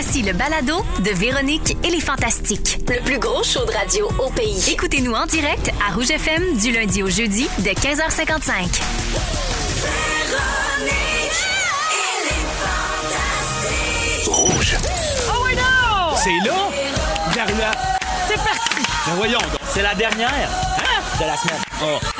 Voici le balado de Véronique et les Fantastiques. Le plus gros show de radio au pays. Écoutez-nous en direct à Rouge FM du lundi au jeudi de 15h55. Rouge. Oh oui, non! C'est là? Dernière. C'est parti! Ben voyons donc. C'est la dernière de la semaine. Oh.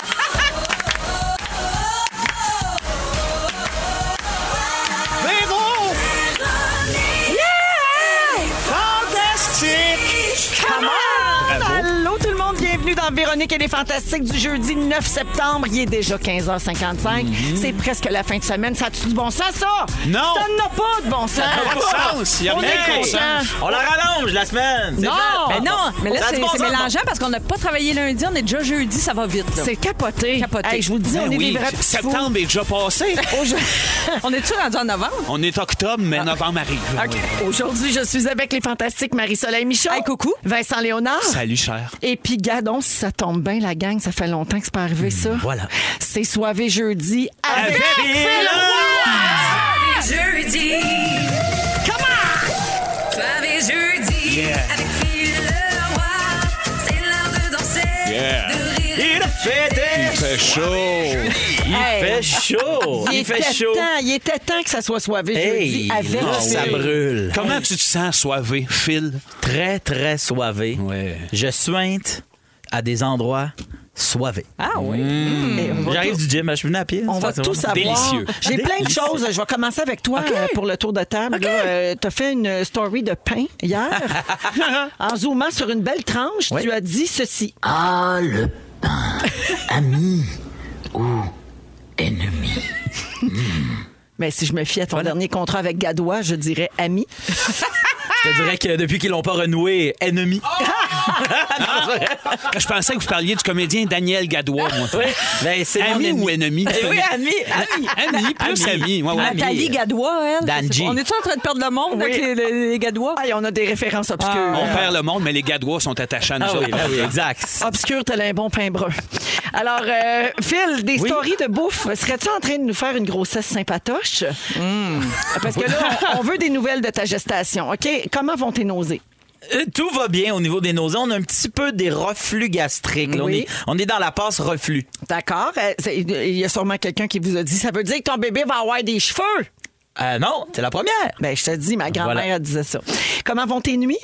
Dans Véronique et les Fantastiques du jeudi 9 septembre. Il est déjà 15h55. C'est presque la fin de semaine. Ça a-tu du bon sens, ça? Non. Ça n'a pas de bon sens. Pas de sens. Il y a On rien est de content. sens. On la rallonge la semaine. c'est Non. fait. Ben non, mais là, Ça a c'est du bon c'est sens, mélangeant parce qu'on n'a pas travaillé lundi, on est déjà jeudi, ça va vite. là. C'est capoté. Capoté. Hey, je vous dis, Ben on est oui, des vrais petits fous. septembre est déjà passé. On est-tu rendu en novembre? On est octobre, mais novembre arrive. Aujourd'hui, je suis avec les fantastiques Marie-Soleil Michon. Hey, coucou. Vincent Léonard. Salut, cher. Et puis, gadon, ça tombe bien, la gang, ça fait longtemps que c'est pas arrivé, ça. voilà. C'est soivé jeudi avec, Avec Phil Roy. jeudi. Comment? Soirée jeudi. Yeah. Avec Phil Leroy. C'est l'heure de danser. Yeah. De rire. Il fait chaud. Il Hey. fait chaud. Il, Il fait était chaud. temps, il était temps que ça soit soivé Hey, jeudi avec oh, Phil. ça brûle. Comment tu te sens soivé, Phil? Très, très soivé. Ouais. Je suinte à des endroits soivés. Ah oui. On va J'arrive tout- du gym, je suis venu à pied. On va tout c'est savoir. Délicieux. J'ai plein de choses. Je vais commencer avec toi euh, pour le tour de table. tu as fait une story de pain hier? en zoomant sur une belle tranche, Oui. tu as dit ceci. Ah, le pain, ami ou ennemi. Mais si je me fie à ton dernier contrat avec Gadois, je dirais ami. Je te dirais que depuis qu'ils l'ont pas renoué, ennemi. Je pensais que vous parliez du comédien Daniel Gadois, moi. Oui, ben, c'est mon Ami ou ennemi? Eh oui, ami, ami. Ami, plus ami. Ouais, ouais. Nathalie Gadois, elle. Danji. On est-tu en train de perdre le monde avec les, les- les Gadois? Hey, on a des références obscures. On perd le monde, mais les Gadois sont attachants à nous Ah oui, autres. ben oui, exact. Obscur, tel un bon pain brun. Alors, euh, Phil, des Oui. stories de bouffe. Serais-tu en train de nous faire une grossesse sympatoche? Hmm. Parce que là, on, on veut des nouvelles de ta gestation. OK? Comment vont tes nausées? Euh, Tout va bien au niveau des nausées. On a un petit peu des reflux gastriques. là. On, est, on est dans la passe reflux. D'accord. Euh, c'est- Il y a sûrement quelqu'un qui vous a dit ça veut dire que ton bébé va avoir des cheveux. Euh, non, c'est la première. Ben, je te dis, ma grand-mère Voilà. disait ça. Comment vont tes nuits?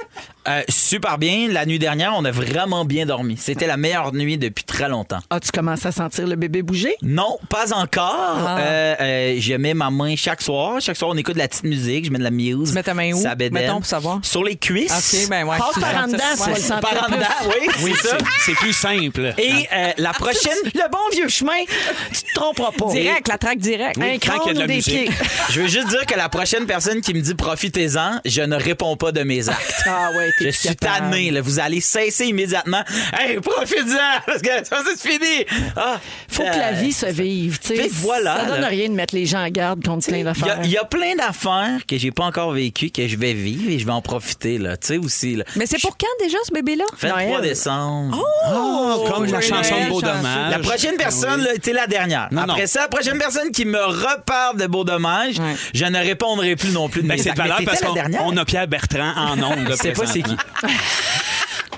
Euh, super bien. La nuit dernière, on a vraiment bien dormi. C'était la meilleure nuit depuis très longtemps. As-tu commencé à sentir le bébé bouger? Non, pas encore. Euh, euh, je mets ma main chaque soir. Chaque soir, on écoute de la petite musique. Je mets de la muse. Tu mets ta main où, Ça mettons, pour savoir? Sur les cuisses. OK, ben ouais. Passe par en dedans, ça. Par en dedans, oui, Oui, c'est ça. c'est c'est plus simple. Et euh, la prochaine... Le bon vieux chemin, tu te tromperas pas. Direct, la traque directe. Un Oui, quand il y a crâne de ou la des musique. pieds? Je veux juste dire que la prochaine personne qui me dit profitez-en, je ne réponds pas de mes actes. Ah ouais, t'es Je suis capable. tanné, là. Vous allez cesser immédiatement. Hey, profite-en! Parce que ça, c'est fini! Ah, Faut que la euh, vie se vive. tu sais. Voilà, Ça donne là. rien de mettre les gens en garde contre plein Il y, d'affaires. a, il y a plein d'affaires que j'ai pas encore vécues, que je vais vivre et je vais en profiter, là. Tu sais, aussi, là. Mais c'est pour quand déjà, ce bébé-là? 23 Noël. décembre. Oh, comme la chanson de Beau chanceux. Dommage. La prochaine personne, là, t'es la dernière. Non, Après non. ça, la prochaine personne qui me reparle de beau dommage, Ouais. Je ne répondrai plus non plus de Ben, mes c'est de valeur parce qu'on on a Pierre Bertrand en ondes. Sais pas c'est qui.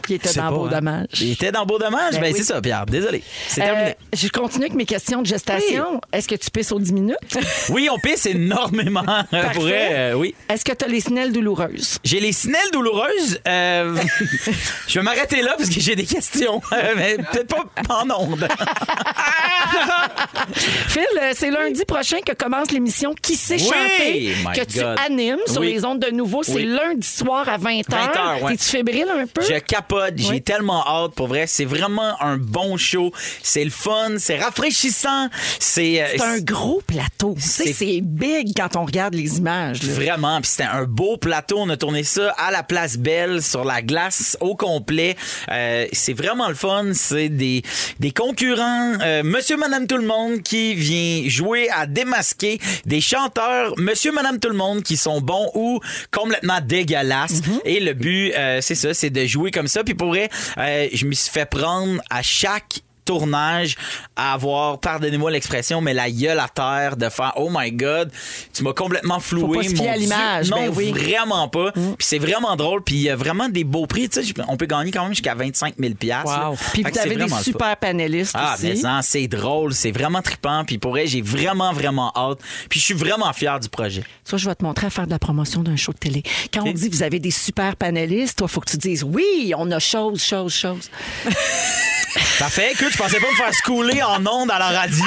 qui était dans Beau hein. Dommage. Il était dans Beau Dommage? Ben Ben, oui. c'est ça, Pierre. Désolé. C'est Euh, terminé. je continue avec mes questions de gestation. Est-ce que tu pisses aux 10 minutes? Oui, on pisse énormément. euh, pour vrai, euh, oui. Est-ce que tu as les snelles douloureuses? J'ai les snelles douloureuses. Euh, je vais m'arrêter là parce que j'ai des questions. Mais peut-être pas en ondes. Phil, c'est lundi prochain que commence l'émission Qui sait Oui, chanter que tu animes sur les ondes de nouveau. C'est lundi soir à 20h. 20h, ouais. T'es-tu fébrile un peu? Je capote, j'ai Oui. tellement hâte pour vrai. C'est vraiment un bon show. C'est le fun, c'est rafraîchissant. C'est euh, un gros plateau. C'est- big quand on regarde les images. là. Vraiment, puis c'était un beau plateau. On a tourné ça à la place Belle, sur la glace au complet. Euh, c'est vraiment le fun. C'est des, des concurrents, euh, Monsieur, Madame, tout le monde qui vient jouer à démasquer des chanteurs, Monsieur, Madame, tout le monde qui sont bons ou complètement dégueulasses. Et le but, euh, c'est ça, c'est de jouer comme ça. Puis pour vrai, euh, je me suis fait prendre à chaque tournage à avoir, pardonnez-moi l'expression, mais la gueule à terre de faire Oh my God, tu m'as complètement floué. Faut pas se fier mon à l'image, Non, ben oui. vraiment pas. Puis c'est vraiment drôle. Puis il y a vraiment des beaux prix. Tu sais, on peut gagner quand même jusqu'à 25 000 là. Puis vous avez des le fun. super panélistes Ah, aussi. mais ça, c'est drôle, c'est vraiment trippant. Puis pour vrai, j'ai vraiment, vraiment hâte. Puis je suis vraiment fier du projet. Ça, je vais te montrer à faire de la promotion d'un show de télé. Quand on dit vous avez des super panélistes, toi, il faut que tu dises oui, on a chose, chose, chose. Parfait. Écoute, je pensais pas me faire schooler en ondes à la radio.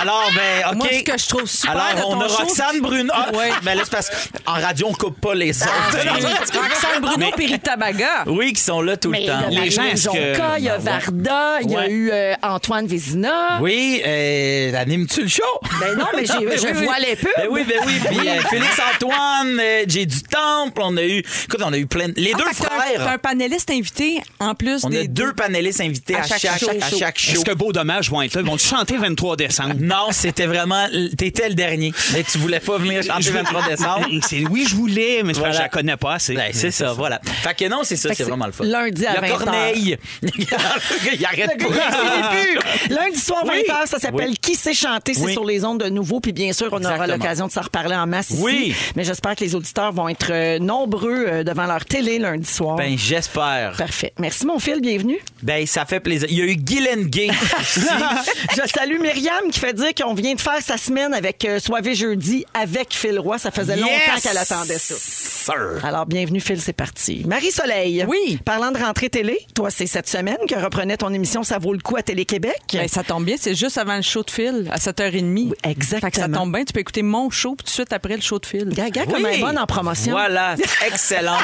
Alors, ben, OK. Moi, ce que je trouve super Alors, de on a show, Roxane Bruno. Ah, Ouais. Mais là, c'est parce qu'en radio, on coupe pas les autres. Roxane Bruno Mais- Péritabaga. oui, qui sont là tout Mais le il y a temps. Les gens, est-ce que- il y a Varda, il y a eu euh, Antoine Vézina. Oui, euh, animes-tu le show? Ben non, mais j'ai- je Oui, vois oui. les pubs. Ben oui, ben oui. Puis euh, Félix-Antoine, euh, j'ai du temple. On a eu. Écoute, on a eu plein. de- Les Ah, deux frères. T'as un panéliste invité en plus On des a deux panélistes invités à, À chaque chaque, show. à chaque show. Est-ce que Beau Dommage vont être là? Ils vont chanter 23 décembre? Non, c'était vraiment. T'étais le dernier. Mais tu voulais pas venir chanter Je- 23 décembre? C'est- Oui, je voulais, mais Voilà. je la connais pas assez. Ben, c'est ça, voilà. Fait que non, c'est ça, c'est vraiment le fun. lundi à Il y a 20 Corneille. Il arrête Le pas. plus. Lundi soir, 20h, ça s'appelle Oui. Qui sait chanter? C'est Oui. sur les ondes de nouveau. Puis bien sûr, on aura l'occasion de s'en reparler en masse ici. Oui. Mais j'espère que les auditeurs vont être euh, nombreux euh, devant leur télé lundi soir. Ben, j'espère. Parfait. Merci, mon fils. Bienvenue. Ben, ça fait plaisir. Il y a eu Guylaine Gay aussi. Je salue Myriam qui fait dire qu'on vient de faire sa semaine avec euh, Soivé jeudi avec Phil Roy. Ça faisait longtemps qu'elle attendait ça. sir. Alors, bienvenue, Phil, c'est parti. Marie-Soleil. Oui. Parlant de rentrée télé, toi, c'est cette semaine que reprenait ton émission Ça vaut le coup à Télé-Québec. Ben, ça tombe bien, c'est juste avant le show de fil, à 7h30. exactement. Fait que ça tombe bien, tu peux écouter mon show, tout de suite après le show de fil. Gaga, comme Oui. elle est bonne en promotion. Voilà, excellente.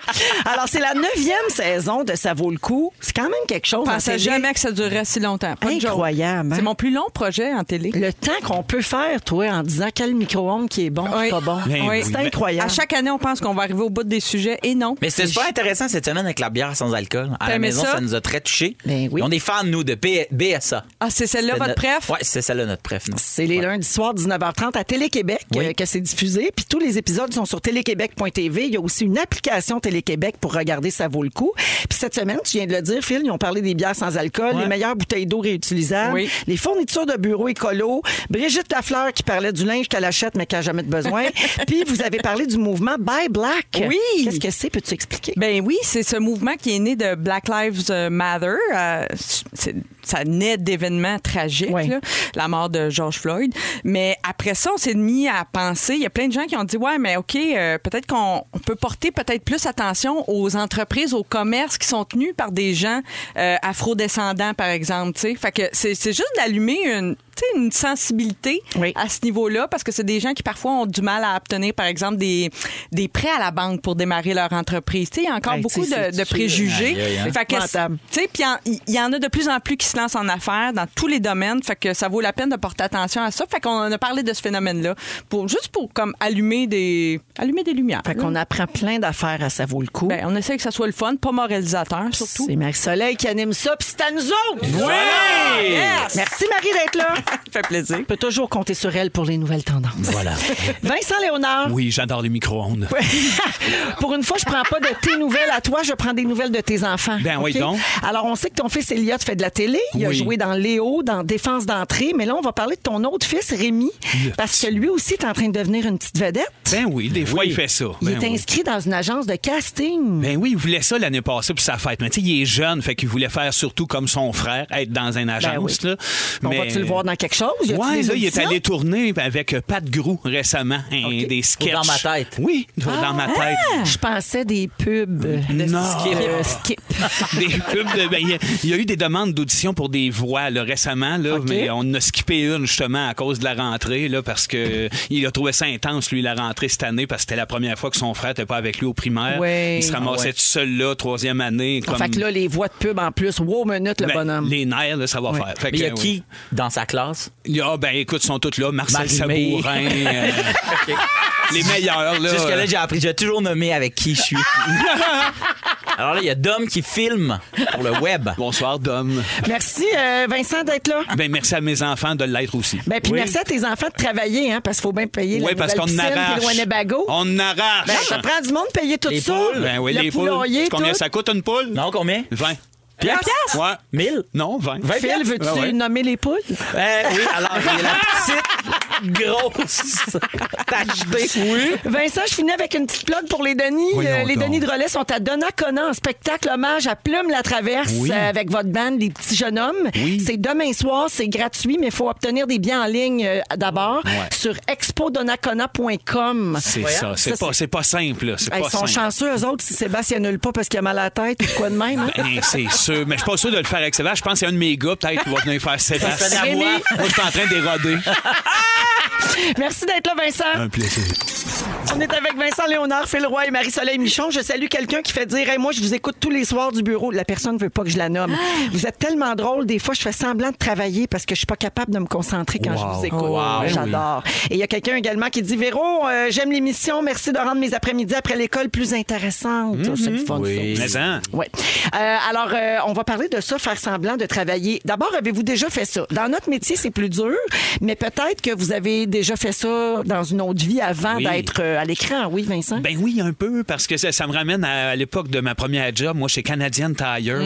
Alors, c'est la neuvième saison de Ça vaut le coup. C'est quand même quelque chose. Je en pensais jamais que ça durerait si longtemps. Pas de joke. Incroyable. hein? C'est mon plus long projet en télé. Le temps qu'on peut faire, toi, en disant quel micro-ondes qui est bon, Oui. pas bon. Ben oui, C'est mais- incroyable. À chaque année, on pense qu'on va arriver au bout des sujets et non. Mais c'était super intéressant cette semaine avec la bière sans alcool. À la maison, ça? ça? nous a très touchés. Ben oui. On est fans, nous, de B- BSA. Ah, c'est celle-là, votre notre- préf? Ouais, c'est celle-là notre préf. C'est les lundis soirs 19h30 à Télé-Québec Oui. euh, que c'est diffusé. Puis tous les épisodes sont sur téléquébec.tv. Il y a aussi une application Télé-Québec pour regarder ça vaut le coup. Puis cette semaine, tu viens de le dire, Phil, ils ont parlé des bières sans alcool, Ouais. les meilleures bouteilles d'eau réutilisables, Oui. les fournitures de bureau écolo, Brigitte Lafleur qui parlait du linge qu'elle achète mais qu'elle n'a jamais de besoin. Puis vous avez parlé du mouvement Buy Black. Oui. Qu'est-ce que c'est? Peux-tu expliquer? Ben oui, c'est ce mouvement qui est né de Black Lives Matter. Euh, c'est- ça naît d'événements tragiques, là, la mort de George Floyd. Mais après ça, on s'est mis à penser. Il y a plein de gens qui ont dit ouais, mais ok, euh, peut-être qu'on on peut porter peut-être plus attention aux entreprises, aux commerces qui sont tenus par des gens euh, afrodescendants, par exemple. Fait que c'est juste d'allumer une une sensibilité Oui. à ce niveau-là parce que c'est des gens qui parfois ont du mal à obtenir, par exemple, des, des prêts à la banque pour démarrer leur entreprise. Tu sais, il y a encore Hey, beaucoup de, préjugés. Puis il y, en a de plus en plus qui se lancent en affaires dans tous les domaines. Fait que ça vaut la peine de porter attention à ça. Fait qu'on a parlé de ce phénomène-là pour juste pour comme allumer des allumer des lumières. Fait qu'on apprend plein d'affaires à ça vaut le coup. Ben, on essaie que ça soit le fun, pas moralisateur surtout. C'est Marie-Soleil qui anime ça, puis c'est à nous autres! Oui! Yes! Merci Marie d'être là. Ça fait plaisir. On peut toujours compter sur elle pour les nouvelles tendances. Voilà. Vincent Léonard, Oui, j'adore les micro-ondes. pour une fois, je prends pas de tes nouvelles à toi, je prends des nouvelles de tes enfants. Ben oui, donc. Alors, on sait que ton fils Elliot fait de la télé. Il a joué dans Léo, dans Défense d'entrée. Mais là, on va parler de ton autre fils, Rémi, parce que lui aussi est en train de devenir une petite vedette. Ben oui, des fois, il fait ça. Il Ben est oui. inscrit dans une agence de casting. Ben oui, il voulait ça l'année passée pour sa fête. Mais tu sais, il est jeune, fait qu'il voulait faire surtout comme son frère, être dans une agence. là. On va-tu le voir dans quelque chose? Des là, il est allé tourner avec euh, Pat Grou récemment, des sketchs. Dans ma tête. Oui, dans ma tête. Je pensais des pubs de Non. skip. euh, skip. des pubs de- ben, il y a- il y, a eu des demandes d'audition pour des voix là, récemment, là, mais on en a skippé une justement à cause de la rentrée, là, parce que il a trouvé ça intense, lui, la rentrée cette année, parce que c'était la première fois que son frère n'était pas avec lui au primaire. Oui. Il se ramassait Ah ouais. tout seul là, troisième année. Comme, Fait que là, les voix de pub en plus, wow, minute, le ben, bonhomme. Les nerfs, là, ça va faire. Fait Mais il y a que, qui oui. dans sa classe? Il y a, ben écoute, ils sont tous là. Marcel. Sabourin. euh, les meilleurs, là. Jusque-là, j'ai appris. J'ai toujours nommé avec qui je suis. Alors là, il y a Dom qui filme pour le web. Bonsoir, Dom. Merci, euh, Vincent, d'être là. Ben, merci à mes enfants de l'être aussi. Ben, puis Oui. merci à tes enfants de travailler, hein, parce qu'il faut bien payer Oui, la parce nouvelle qu'on piscine arrache. puis le Winnebago. On arrache. Ben, ça prend du monde de payer tout Les ça. poules. Ben oui, le les poules. poulailler, Tu tout. ça coûte une poule? Non, combien? 20. Piastres? Ouais. 1000? Non, 20. 20 Phil, piastres? veux-tu Ouais, ouais. nommer les poules? Euh, oui, alors, il y a la petite, grosse tachetée. Oui. Vincent, je finis avec une petite plug pour les Denis. Voyons Euh, les donc. Denis de relais sont à Donnacona en spectacle hommage à Plume la Traverse Oui. euh, avec votre band Les Petits Jeunes Hommes. Oui. C'est demain soir, c'est gratuit, mais il faut obtenir des billets en ligne euh, d'abord Ouais. sur expodonnacona.com. C'est ça. C'est pas, c'est pas simple. là. C'est Hey, pas Ils sont simple. chanceux, eux autres, si Sébastien annule pas parce qu'il a mal à la tête ou quoi de même. hein? Ben, c'est sûr. Mais je suis pas sûr de le faire avec Sébastien. Je pense qu'il y a un de mes gars, peut-être, qui va venir faire Sébastien. moi, je suis en train d'éroder. Merci d'être là, Vincent. Un plaisir. On est avec Vincent Léonard, Phil Roy et Marie-Soleil Michon. Je salue quelqu'un qui fait dire Hey, Moi, je vous écoute tous les soirs du bureau. La personne ne veut pas que je la nomme. Vous êtes tellement drôle. Des fois, je fais semblant de travailler parce que je suis pas capable de me concentrer quand je vous écoute. Wow. J'adore. Et il y a quelqu'un également qui dit Véro, euh, j'aime l'émission. Merci de rendre mes après-midi après l'école plus intéressantes. C'est le fun, Oui. ça. Mais hein, Ouais. Euh, alors, euh, on va parler de ça, faire semblant de travailler. D'abord, avez-vous déjà fait ça? Dans notre métier, c'est plus dur, mais peut-être que vous avez déjà fait ça dans une autre vie avant Oui. d'être euh, à l'écran? Oui, Vincent? Ben oui, un peu, parce que ça, ça me ramène à, à l'époque de ma première job, moi, chez Canadian Tire,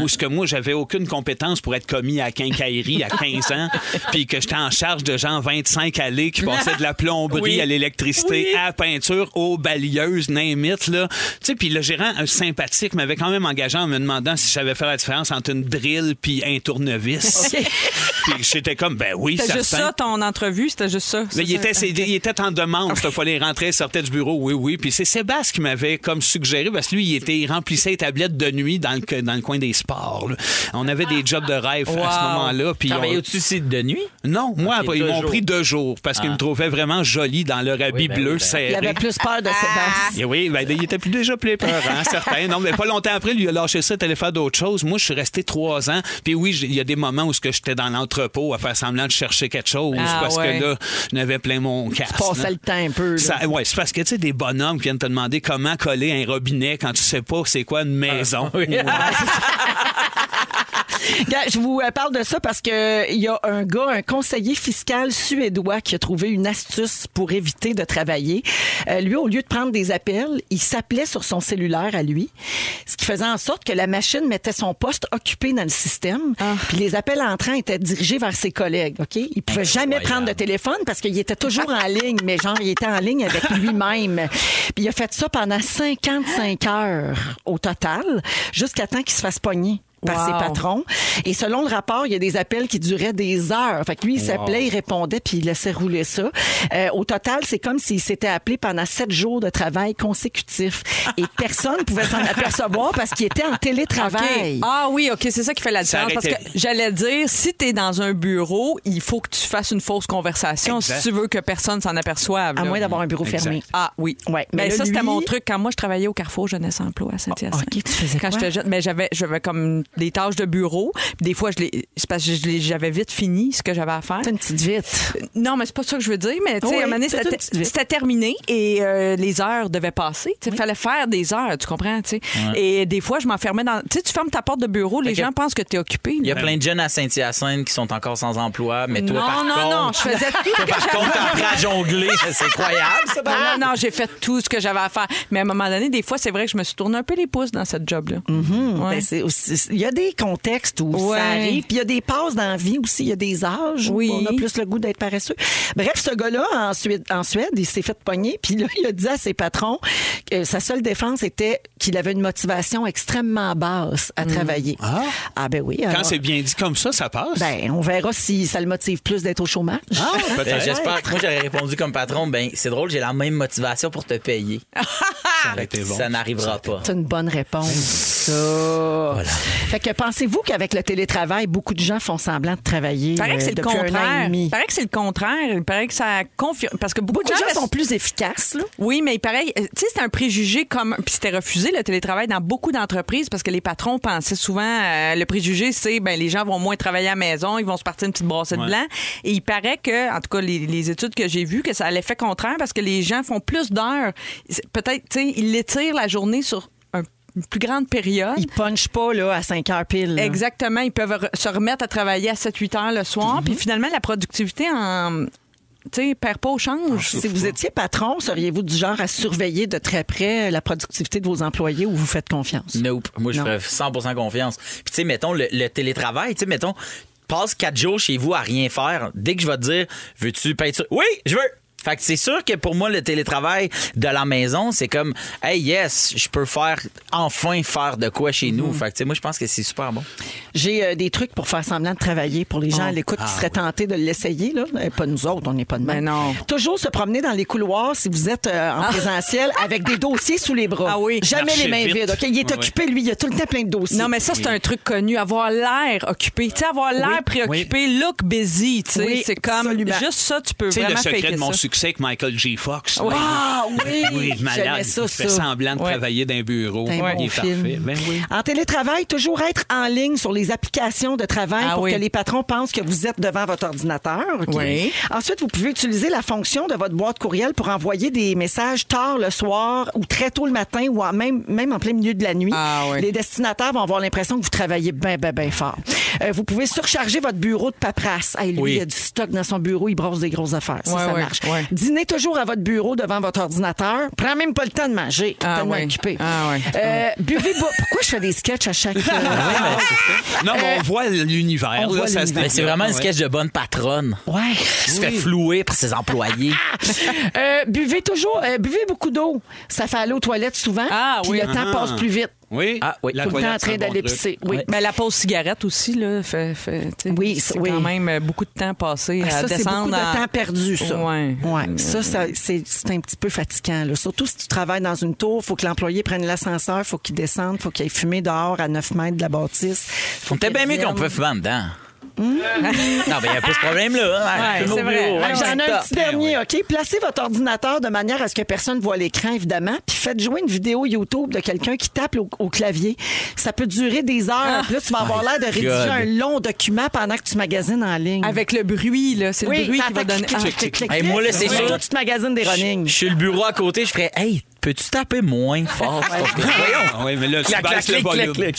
où, où ce que moi, j'avais aucune compétence pour être commis à quincaillerie à 15 ans, puis que j'étais en charge de gens 25 allées qui passaient de la plomberie Oui. à l'électricité, à la peinture, aux balayeuses, name it, là. Tu sais, puis le gérant un sympathique m'avait quand même engagé en me demandant si j'avais fait la différence entre une drill puis un tournevis. puis j'étais comme, ben oui, C'était juste ça, ton entrevue, c'était juste ça. Mais il, était, il en demande. Il fallait rentrer, il sortait du bureau, oui, oui. Puis c'est Sébastien qui m'avait comme suggéré, parce que lui, il, était, il remplissait les tablettes de nuit dans le, dans le coin des sports. là. On avait des jobs de rêve à ce moment-là. Puis on- Travaillais-tu aussi de nuit? Non, moi, ils deux m'ont jours. pris deux jours parce qu'ils me trouvaient vraiment jolie dans leur habit Oui, ben bleu oui, ben serré. Il avait plus peur de Sébastien. Et oui, ben, il était plus déjà plus peur, hein, certain. Non, mais pas longtemps après, lui il a lâché ça, il allait faire d'autres choses. Moi, je suis resté trois ans. Puis oui, j'ai- il y a des moments où ce que j'étais dans l'entrepôt à faire semblant de chercher quelque chose Ah, parce ouais. que là, je n'avais plein mon casque. Passait là. le temps un peu. ouais, c'est parce que tu sais des bonhommes qui viennent te demander comment coller un robinet quand tu sais pas c'est quoi une maison. Oui. Gars, Je vous euh, parle de ça parce que il y a un gars, un conseiller fiscal suédois qui a trouvé une astuce pour éviter de travailler. Euh, lui, au lieu de prendre des appels, il s'appelait sur son cellulaire à lui, ce qui faisait en sorte que la machine mettait son poste occupé dans le système, puis les appels entrants étaient dirigés vers ses collègues. Ok, il pouvait jamais prendre de téléphone parce qu'il était toujours en ligne, mais genre il était en ligne avec lui-même. Puis il a fait ça pendant 55 heures au total, jusqu'à temps qu'il se fasse pogner par Wow. ses patrons. Et selon le rapport, il y a des appels qui duraient des heures. Fait que lui, il s'appelait, il répondait, puis il laissait rouler ça. Euh, au total, c'est comme s'il s'était appelé pendant sept jours de travail consécutifs. Et personne ne pouvait s'en apercevoir parce qu'il était en télétravail. Ah oui, OK, c'est ça qui fait la différence. Parce que j'allais dire, si tu es dans un bureau, il faut que tu fasses une fausse conversation Exact. si tu veux que personne s'en aperçoive. À là. moins d'avoir un bureau Exact. fermé. Ah oui. Ouais, mais Ben, là, ça, c'était lui- mon truc. Quand moi, je travaillais au Carrefour Jeunesse Emploi à Saint-Hyacinthe. OK, tu faisais Quand quoi? j'étais jeune, j'avais, j'avais comme des tâches de bureau. Des fois, je les, c'est parce que je les- j'avais vite fini ce que j'avais à faire. C'est une petite vite. Non, mais c'est pas ça que je veux dire. Mais tu sais, Oui, à un moment donné, c'était, terminé et euh, les heures devaient passer. Il fallait faire des heures, tu comprends? tu sais. Et des fois, je m'enfermais dans. Tu sais, tu fermes ta porte de bureau, les gens pensent que tu es occupé. Il y a plein de jeunes à Saint-Hyacinthe qui sont encore sans emploi, mais toi, non, par non, contre... non, je faisais tout ce Toi, que par j'avais contre, à t'apprends à jongler. C'est incroyable, ça, Ah non, j'ai fait tout ce que j'avais à faire. Mais à un moment donné, des fois, c'est vrai que je me suis tourné un peu les pouces dans cette job-là. Ouais. Ben, c'est aussi- y a des contextes où Ouais. ça arrive. Puis il y a des passes dans la vie aussi. Il y a des âges Oui. où on a plus le goût d'être paresseux. Bref, ce gars-là, en Suède, en Suède il s'est fait pogner. Puis là, il a dit à ses patrons que sa seule défense était qu'il avait une motivation extrêmement basse à travailler. Ah, ben oui. Quand c'est bien dit comme ça, ça passe. Ben, on verra si ça le motive plus d'être au chômage. ah, Ben, peut-être. J'espère que moi, j'aurais répondu comme patron, ben c'est drôle, j'ai la même motivation pour te payer. Ça aurait été bon. Ça n'arrivera pas. C'est une bonne réponse. Ça. Fait que pensez-vous qu'avec le télétravail, beaucoup de gens font semblant de travailler Il paraît que euh, c'est le depuis un an et contraire. demi? Il paraît que c'est le contraire. Il paraît que ça confirme. Parce que beaucoup, Beaucoup de gens restent- sont plus efficaces, là. Oui, mais il paraît, euh, tu sais, c'est un préjugé comme, puis c'était refusé le télétravail dans beaucoup d'entreprises parce que les patrons pensaient souvent, euh, le préjugé, c'est, ben les gens vont moins travailler à la maison, ils vont se partir une petite brassée de Ouais. blanc. Et il paraît que, en tout cas, les, les études que j'ai vues, que ça a l'effet contraire parce que les gens font plus d'heures. Peut-être, tu sais, ils l'étirent la journée sur plus grande période. Ils punchent pas là, à 5 heures pile. là. Exactement. Ils peuvent re- se remettre à travailler à 7-8 heures le soir. Mhm. Puis finalement, la productivité en, tu sais, perds pas au change. Si vous étiez patron, seriez-vous du genre à surveiller de très près la productivité de vos employés ou vous faites confiance? Nope. Moi, je Non. fais 100 confiance. Puis, tu sais, mettons, le, le télétravail, tu sais, mettons, passe quatre jours chez vous à rien faire. Dès que je vais te dire, veux-tu peinture? Oui, je veux! Fait que c'est sûr que pour moi, le télétravail de la maison, c'est comme, hey, yes, je peux faire, enfin faire de quoi chez Mhm. nous. Fait que, tu sais, moi, je pense que c'est super bon. J'ai euh, des trucs pour faire semblant de travailler pour les gens à l'écoute qui seraient tentés de l'essayer. Là. Euh, Pas nous autres, on n'est pas de même. Ben non. Toujours se promener dans les couloirs si vous êtes euh, en présentiel avec des dossiers sous les bras. Ah oui. Jamais les mains vite. vides. OK? Il est Ouais, occupé, lui. Il a tout le temps plein de dossiers. Non, mais ça, c'est un truc connu. Avoir l'air occupé. Tu sais, avoir l'air préoccupé, look busy. Tu sais, Oui, c'est comme absolument. juste ça, tu peux Tu sais, le vraiment secret de mon ça. Succès avec Michael J. Fox. Oui. Ah oui! Oui, malade. Ça, il fait ça. semblant de Ouais. travailler dans un bureau. Il bon est film. parfait. Ben oui. En télétravail, toujours être en ligne sur les applications de travail Ah pour oui. que les patrons pensent que vous êtes devant votre ordinateur. Oui. Ensuite, vous pouvez utiliser la fonction de votre boîte courriel pour envoyer des messages tard le soir ou très tôt le matin ou en même, même en plein milieu de la nuit. Ah oui. Les destinataires vont avoir l'impression que vous travaillez bien, bien, bien fort. Euh, vous pouvez surcharger votre bureau de paperasse. Hey, lui, Oui. il a du stock dans son bureau, il brosse des grosses affaires. Ça, Ouais, ça ouais, marche. ouais. Dînez toujours à votre bureau devant votre ordinateur. Prends même pas le temps de manger. Ah tellement occupé. Ah oui. Euh, buvez pas. Pourquoi je fais des sketchs à chaque. euh, Non, mais on voit l'univers. on là, voit ça se l'univers. Mais c'est vraiment un Ouais. sketch de bonne patronne ouais. qui se fait flouer par ses employés. Euh, buvez toujours. euh, buvez beaucoup d'eau. Ça fait aller aux toilettes souvent. Ah puis oui. le temps Ah. passe plus vite. Oui. Ah, oui. La Tout le temps en c'est train d'aller pisser. Oui. Mais la pause cigarette aussi, là, fait, fait, tu sais, Oui, c'est oui. quand même euh, beaucoup de temps passé Ah, à ça, c'est descendre. beaucoup de temps perdu, ça. Ouais. Ça, ça, c'est c'est un petit peu fatigant. Là. Surtout si tu travailles dans une tour, il faut que l'employé prenne l'ascenseur, il faut qu'il descende, il faut qu'il aille fumer dehors à 9 mètres de la bâtisse. Faut On était qu'il bien mieux qu'on pouvait fumer dedans. Non, mais il n'y a pas ce problème-là. hein. Ouais, c'est vrai. bureau. J'en ai un petit dernier, OK? Placez votre ordinateur de manière à ce que personne ne voit l'écran, évidemment, puis faites jouer une vidéo YouTube de quelqu'un qui tape au, au clavier. Ça peut durer des heures. Puis là, tu vas avoir l'air de rédiger God. un long document pendant que tu magasines en ligne. Avec le bruit, là, c'est oui, le bruit qui va donner. Ah. clic, clic, clic, Hey, moi, là, c'est clic. sûr. Toi, tu te magasines des running. Je suis le bureau à côté, je ferais Hey, peux-tu taper moins fort? Ah oui, mais là, tu Clac, baisses clac, le clic,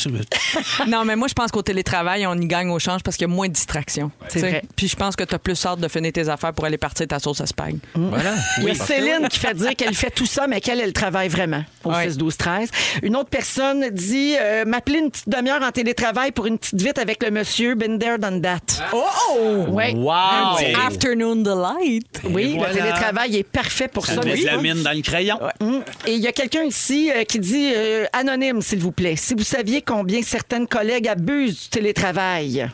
Non, mais moi, je pense qu'au télétravail, on y gagne au change parce qu'il y a moins de distractions. Sais. vrai. Puis je pense que tu as plus hâte de finir tes affaires pour aller partir ta sauce à spag. Voilà. Il y a Céline qui fait dire qu'elle fait tout ça, mais qu'elle, elle travaille vraiment au Ouais. 6, 12, 13. Une autre personne dit euh, m'appeler une petite demi-heure en télétravail pour une petite vite avec le monsieur, been there, done that. Oh! Ouais. Wow! Un petit Afternoon delight. Oui, voilà. le télétravail est parfait pour ça. Ça met Oui. de la mine dans le crayon. Hum. Et il y a quelqu'un ici euh, qui dit euh, anonyme, s'il vous plaît. Si vous saviez combien certaines collègues abusent du télétravail.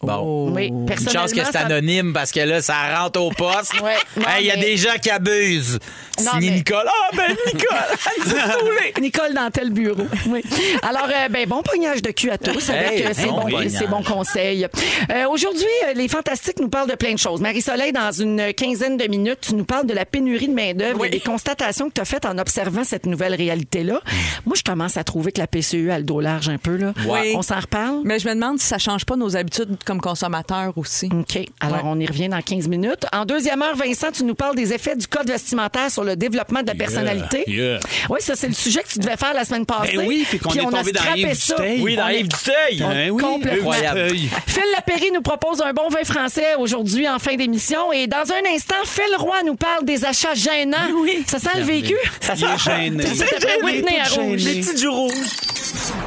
Bon. Oui, Une personnellement, chance que c'est ça- anonyme parce que là, ça rentre au poste. Ouais. Non, Hey, Il y a mais- des gens qui abusent. Non, Signé mais- Nicole. Ah, ben Nicole! Elle. Nicole dans tel bureau. Oui. Alors, euh, ben, bon pognage de cul à tous avec Hey, euh, ces, bon bons, pognage. ces bons conseils. Euh, Aujourd'hui, euh, les Fantastiques nous parlent de plein de choses. Marie-Soleil, dans une quinzaine de minutes, tu nous parles de la pénurie de main-d'œuvre et des constatations que tu as faites en observant cette nouvelle réalité-là. Moi, je commence à trouver que la PCU a le dos large un peu. Là. Oui. On s'en reparle? Mais je me demande si ça change pas nos habitudes comme consommateurs aussi. OK. Alors, Ouais. on y revient dans 15 minutes. En deuxième heure, Vincent, tu nous parles des effets du code vestimentaire sur le développement de la personnalité. yeah. Oui, ça, c'est le sujet que tu devais faire la semaine passée. Ben oui, puis qu'on est on a tombé dans Yves ça. Duteil. Oui, dans Yves Duteil. Ben oui, complètement. incroyable. Phil Lapéry nous propose un bon vin français aujourd'hui en fin d'émission. Et dans un instant, Phil Roy nous parle des achats gênants. Oui. Ça sent le vécu? Il est gêné. C'était après Whitney à Rouge. Les petits du rouge.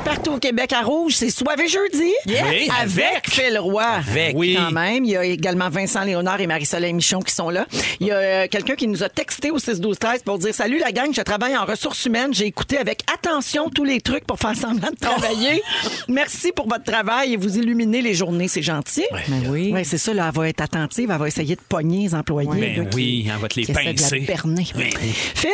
Partout au Québec à Rouge, c'est Soivé jeudi. Oui, Avec Phil Roy. Avec. Oui. Quand même. Il y a également Vincent Léonard et Marie-Soleil Michon qui sont là. Il y a euh, quelqu'un qui nous a texté au 6-12-13 pour dire Salut la gang, je travaille en ressources humaines. J'ai écouté avec attention tous les trucs pour faire semblant de travailler. Merci pour votre travail et vous illuminez les journées. C'est gentil. Ben oui. C'est ça, là, elle va être attentive, elle va essayer de pogner les employés. Ben là, qui- oui, elle va te les pincer. la berner. Oui. Phil,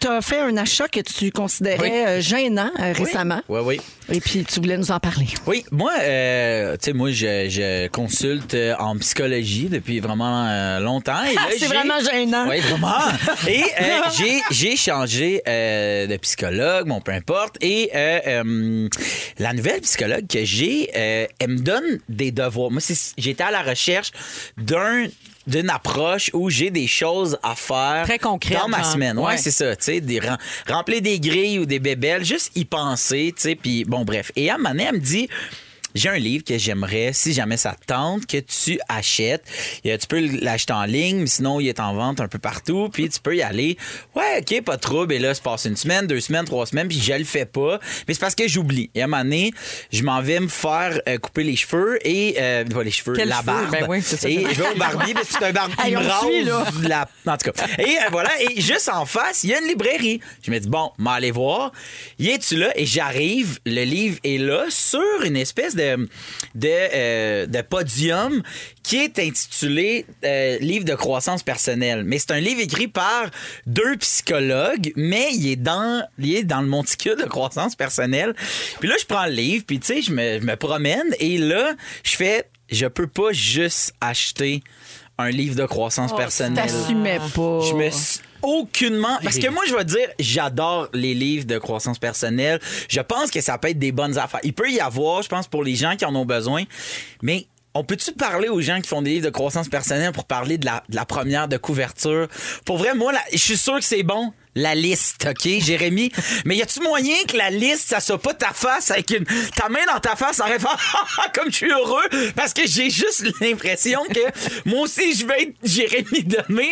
tu as fait un achat que tu considérais Oui. euh, gênant euh, récemment. Oui, oui. Et puis, tu voulais nous en parler. Oui, moi, euh, tu sais, moi, je, je consulte euh, en psychologie depuis vraiment euh, longtemps. Et là, Ah, c'est j'ai- vraiment gênant. Oui, vraiment. Et euh, j'ai, j'ai changé de psychologue, bon, peu importe. Et la nouvelle psychologue que j'ai, elle me donne des devoirs. Moi, c'est- j'étais à la recherche d'un d'une approche où j'ai des choses à faire Très concrètes, dans ma semaine. Ouais, Ouais. c'est ça, tu sais, des rem- remplir des grilles ou des bébelles, juste y penser, tu sais, puis bon bref. Et à un moment donné, elle me dit j'ai un livre que j'aimerais, si jamais ça te tente, que tu achètes. Euh, Tu peux l'acheter en ligne, mais sinon, il est en vente un peu partout. Puis tu peux y aller. Ouais, OK, pas de trouble. Et là, se passe une semaine, deux semaines, trois semaines, puis je le fais pas. Mais c'est parce que j'oublie. Et à un moment donné, je m'en vais me faire euh, couper les cheveux et... Euh, pas les cheveux, la barbe. Ben oui, c'est ça. Et je vais au barbier, mais c'est un barbier qui me rase la... En tout cas. Et euh, voilà. Et juste en face, il y a une librairie. Je me dis, bon, m'aller voir. Y es-tu là? Et j'arrive. Le livre est là sur une espèce euh, de podium qui est intitulé euh, Livre de croissance personnelle. Mais c'est un livre écrit par deux psychologues, mais il est dans, il est dans le monticule de croissance personnelle. Puis là, je prends le livre, puis tu sais, je me, je me promène et là, je fais, je peux pas juste acheter un livre de croissance personnelle. T'assumais pas. Je me suis aucunement parce que moi je vais te dire j'adore les livres de croissance personnelle je pense que ça peut être des bonnes affaires il peut y avoir je pense pour les gens qui en ont besoin mais on peut-tu parler aux gens qui font des livres de croissance personnelle pour parler de la, de la première de couverture? Pour vrai, moi, là, je suis sûr que c'est bon. La liste, OK, Jérémy? Mais y a-tu moyen que la liste, ça soit pas ta face avec une, ta main dans ta face en rêvant comme je suis heureux? Parce que j'ai juste l'impression que moi aussi, je vais être Jérémy Demé.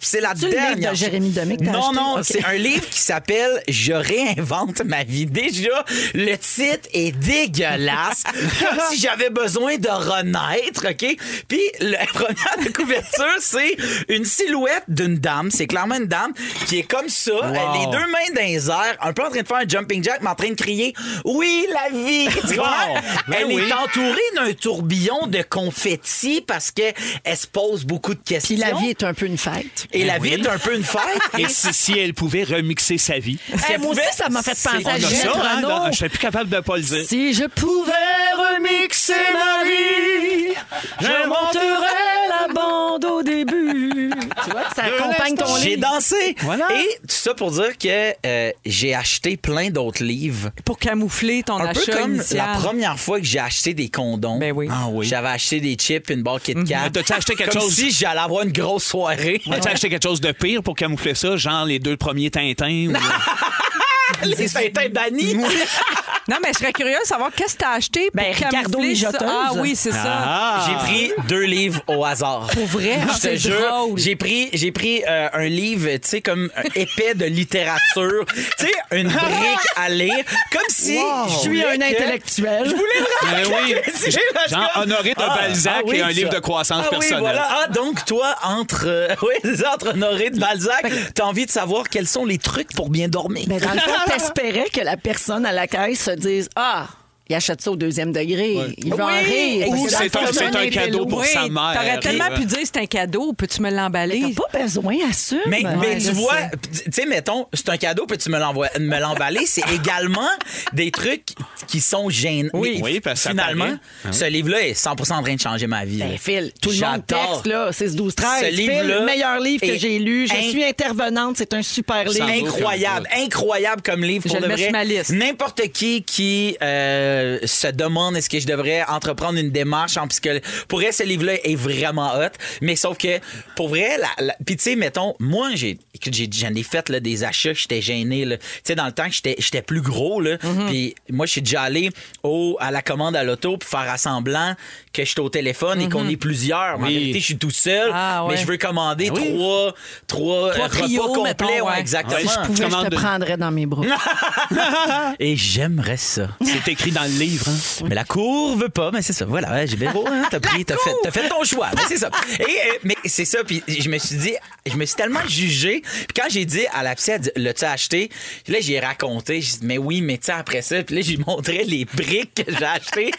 C'est la C'est le livre dernière. de Jérémy Demé que Non, acheté? non, c'est un livre qui s'appelle Je réinvente ma vie. Déjà, le titre est dégueulasse. comme si j'avais besoin de renaître, OK? Puis, la première de couverture, c'est une silhouette d'une dame. C'est clairement une dame qui est comme ça, elle, les deux mains dans les airs, un peu en train de faire un jumping jack, mais en train de crier Oui, la vie! Tu comprends? Ben elle oui. est entourée d'un tourbillon de confettis parce qu'elle se pose beaucoup de questions. Puis la vie est un peu une fête. Et la Ben vie est un peu une fête. Et si, si elle pouvait remixer sa vie. Hey, moi aussi, ça m'a fait penser à ça, hein? Renault. Je serais plus capable de pas le dire. Si je pouvais remixer ma vie, je monterais la bande au début. Tu vois, ça accompagne ton J'ai livre. dansé. Voilà. Et ça pour dire que euh, j'ai acheté plein d'autres livres. Pour camoufler ton Un peu achat comme initial. la première fois que j'ai acheté des condoms. Ben oui. Ah oui. J'avais acheté des chips, une barre Kit Kat. Mais t'as-tu acheté quelque comme chose- si j'allais avoir une grosse soirée. As-tu acheté quelque chose de pire pour camoufler ça, genre les deux premiers Tintins? ou- Les Tintins bannis. Non, mais je serais curieuse de savoir qu'est-ce que t'as acheté pour Ben, Ricardo camoufler ça? Mijoteuse. Ah oui, c'est ça. Ah! J'ai pris deux livres au hasard. Pour vrai? Ah, Je te c'est jure, drôle. j'ai pris, j'ai pris euh, un livre, tu sais, comme un épais de littérature, tu sais, une brique à lire, comme si Je suis un intellectuel. Je voulais Ben vraiment oui. que- j'ai- Genre Honoré de Ah, Balzac ah oui, et un ça. livre de croissance ah, personnelle. Oui, voilà. Ah, donc toi, entre, euh, oui, c'est ça, entre Honoré de Balzac, t'as envie de savoir quels sont les trucs pour bien dormir. Mais dans le fond, t'espérais que la personne à la caisse se dise Ah, il achète ça au deuxième degré. Il va en rire. Ou c'est un- c'est un intello. cadeau pour Oui, sa mère. T'aurais tellement pu dire c'est un cadeau, peux-tu me l'emballer? T'as pas besoin, assume. Mais, mais tu vois, tu sais, mettons, c'est un cadeau, peux-tu me me l'emballer? C'est également des trucs qui sont gênants. Oui, oui, parce que finalement. Ah ce livre-là est 100% en train de changer ma vie. Ben, Phil, tout le monde J'adore. texte, là, 6, 12, 13. Ce Phil, le meilleur livre que j'ai lu. Je suis intervenante, c'est un super livre. Incroyable, incroyable comme livre Je pour le vrai. sur ma liste. N'importe qui qui euh, se demande est-ce que je devrais entreprendre une démarche en psychologie. Pour vrai, ce livre-là est vraiment hot, mais sauf que pour vrai, la, la- puis tu sais, mettons, moi j'ai, j'en ai fait là, des achats, j'étais gêné. Tu sais, dans le temps que j'étais, j'étais plus gros là, Mm-hmm. puis moi je suis déjà allé au à la commande à l'auto pour faire assemblant que je suis au téléphone et qu'on est plusieurs. Mais en vérité, je suis tout seul. Ah, ouais. mais je veux commander oui. trois, trois, Trois euh, trios, repas complets, mettons, ouais, ouais. exactement. Ouais, Si je pouvais, je te de- prendrais dans mes bras. Et j'aimerais ça. C'est écrit dans le livre. hein. Mais la cour veut pas, mais c'est ça. Voilà, j'ai bien beau, hein, t'as pris, t'as fait, t'as fait ton choix. Mais c'est ça. Et, euh, mais c'est ça, puis je me suis dit, je me suis tellement jugé. Puis quand j'ai dit à la psy, elle dit, l'as-tu acheté? Puis là, j'ai raconté, j'ai dit, mais oui, mais tu sais, après ça, puis là, j'ai montré les briques que j'ai achetées.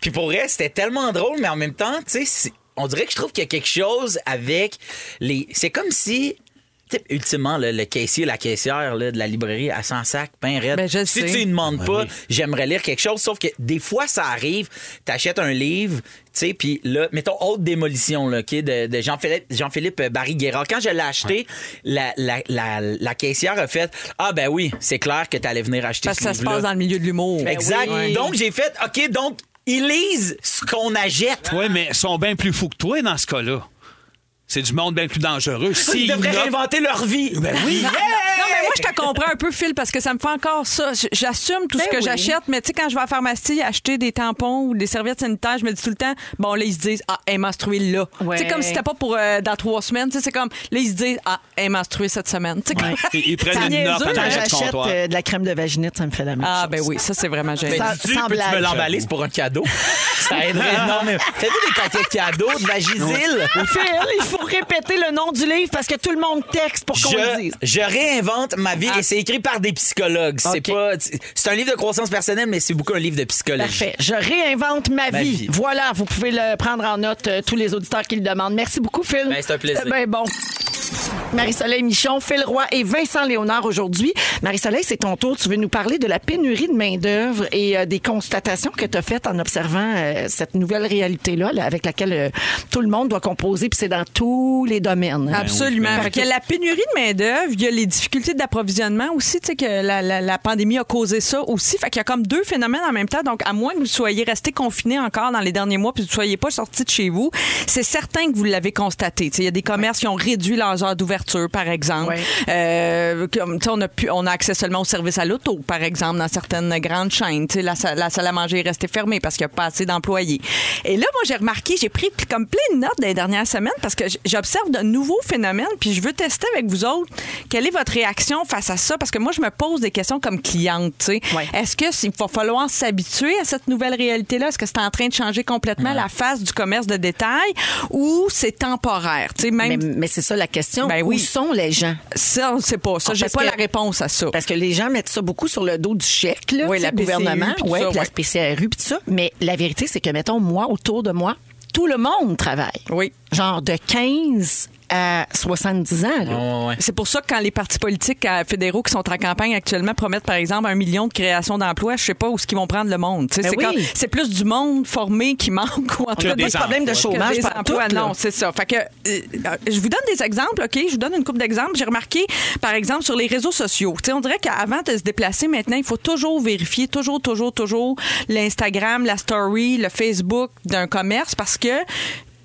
Puis pour vrai, c'était tellement drôle, mais en même temps, tu sais, on dirait que je trouve qu'il y a quelque chose avec les. C'est comme si. Tu ultimement, là, le caissier, la caissière là, de la librairie, elle s'en sac, pain raide. Ben, je si sais. tu lui demandes pas, oui. j'aimerais lire quelque chose, sauf que des fois, ça arrive, t'achètes un livre, tu sais, puis là, mettons, Haute Démolition, là, OK, de, de Jean-Philippe, Jean-Philippe Barry-Guerrard. Quand je l'ai acheté, la, la, la, la caissière a fait « Ah, ben oui, c'est clair que t'allais venir acheter Parce que ce ça se passe dans le milieu de l'humour. Exact. Oui. Donc, j'ai fait « OK, donc, ils lisent ce qu'on achète. Oui, mais ils sont bien plus fous que toi dans ce cas-là. C'est du monde bien plus dangereux. Ils S'ils devraient réinventer leur vie. Ben oui. Non, mais moi, je te comprends un peu, Phil, parce que ça me fait encore ça. J'assume tout Ben ce que oui. j'achète, mais tu sais, quand je vais à la pharmacie acheter des tampons ou des serviettes sanitaires, je me dis tout le temps, bon, là, ils se disent, ah, elle menstruée là. Ouais. Tu sais, comme si c'était pas pour euh, dans trois semaines. Tu sais, c'est comme, là, ils se disent, ah, elle menstruée cette semaine. Tu sais, comme- Ils, ils C'est prennent une note en quand j'achète euh, de la crème de vaginite, ça me fait la même Ah, chose. ben oui, ça, c'est vraiment Mais dis-tu, sans peux-tu me l'emballer? C'est pour un cadeau? Ça aiderait énormément. Fais-vous des paquets de cadeaux de Vagisil? Phil, il faut répéter le nom du livre parce que tout le monde texte pour qu'on le dise. je réinvente ma vie et c'est écrit par des psychologues. C'est pas, c'est un livre de croissance personnelle, mais c'est beaucoup un livre de psychologie. Parfait. Je réinvente ma, Ma vie. vie. Voilà, vous pouvez le prendre en note, euh, tous les auditeurs qui le demandent. Merci beaucoup, Phil. Ben, c'est un plaisir. Bien bon. Marie-Soleil Michon, Phil Roy et Vincent Léonard aujourd'hui. Marie-Soleil, c'est ton tour. Tu veux nous parler de la pénurie de main-d'œuvre et euh, des constatations que tu as faites en observant euh, cette nouvelle réalité-là là, avec laquelle tout le monde doit composer, puis c'est dans tous les domaines. hein. Absolument. Ben. Fait a la pénurie de main-d'œuvre, il y a les difficultés d'approvisionnement aussi, tu sais, que la, la- la pandémie a causé ça aussi. Fait qu'il y a comme deux phénomènes en même temps. Donc, à moins que vous soyez resté confiné encore dans les derniers mois puis que vous ne soyez pas sorti de chez vous, c'est certain que vous l'avez constaté. Tu sais, Il y a des commerces qui ont réduit leurs heures d'ouverture, par exemple. Ouais. Euh, comme, tu sais, on, a pu, on a accès seulement au service à l'auto, par exemple, dans certaines grandes chaînes. Tu sais, La, la salle à manger est restée fermée parce qu'il n'y a pas assez d'employés. Et là, moi, j'ai remarqué, j'ai pris comme plein de notes les dernières semaines parce que j'observe de nouveaux phénomènes, puis je veux tester avec vous autres quelle est votre réaction face à ça, parce que moi, je me pose des questions comme cliente. Ouais. Est-ce que s'il va falloir s'habituer à cette nouvelle réalité-là? Est-ce que c'est en train de changer complètement la face du commerce de détail ou c'est temporaire? Mais, Même mais c'est ça la question. Ben oui. Où sont les gens? ça, on ne sait pas. Ça, Ah, j'ai pas que- la réponse à ça. Parce que les gens mettent ça beaucoup sur le dos du chèque, là, Oui, le gouvernement, PCU, ouais, ça, la. PCRU, puis tout ça. Mais la vérité, c'est que, mettons, moi, autour de moi, tout le monde travaille. Oui. Genre de 15 à 70 ans. Ouais. C'est pour ça que quand les partis politiques euh, fédéraux qui sont en campagne actuellement promettent, par exemple, un million de créations d'emplois, je sais pas où ce qu'ils vont prendre le monde. Ben c'est, oui. comme- c'est plus du monde formé qui manque ou en tout cas des problèmes de chômage partout. emplois. là. Non, c'est ça. Fait que, euh, je vous donne des exemples, OK? Je vous donne une couple d'exemples. J'ai remarqué, par exemple, sur les réseaux sociaux. On dirait qu'avant de se déplacer, maintenant, il faut toujours vérifier, toujours, toujours, toujours l'Instagram, la story, le Facebook d'un commerce parce que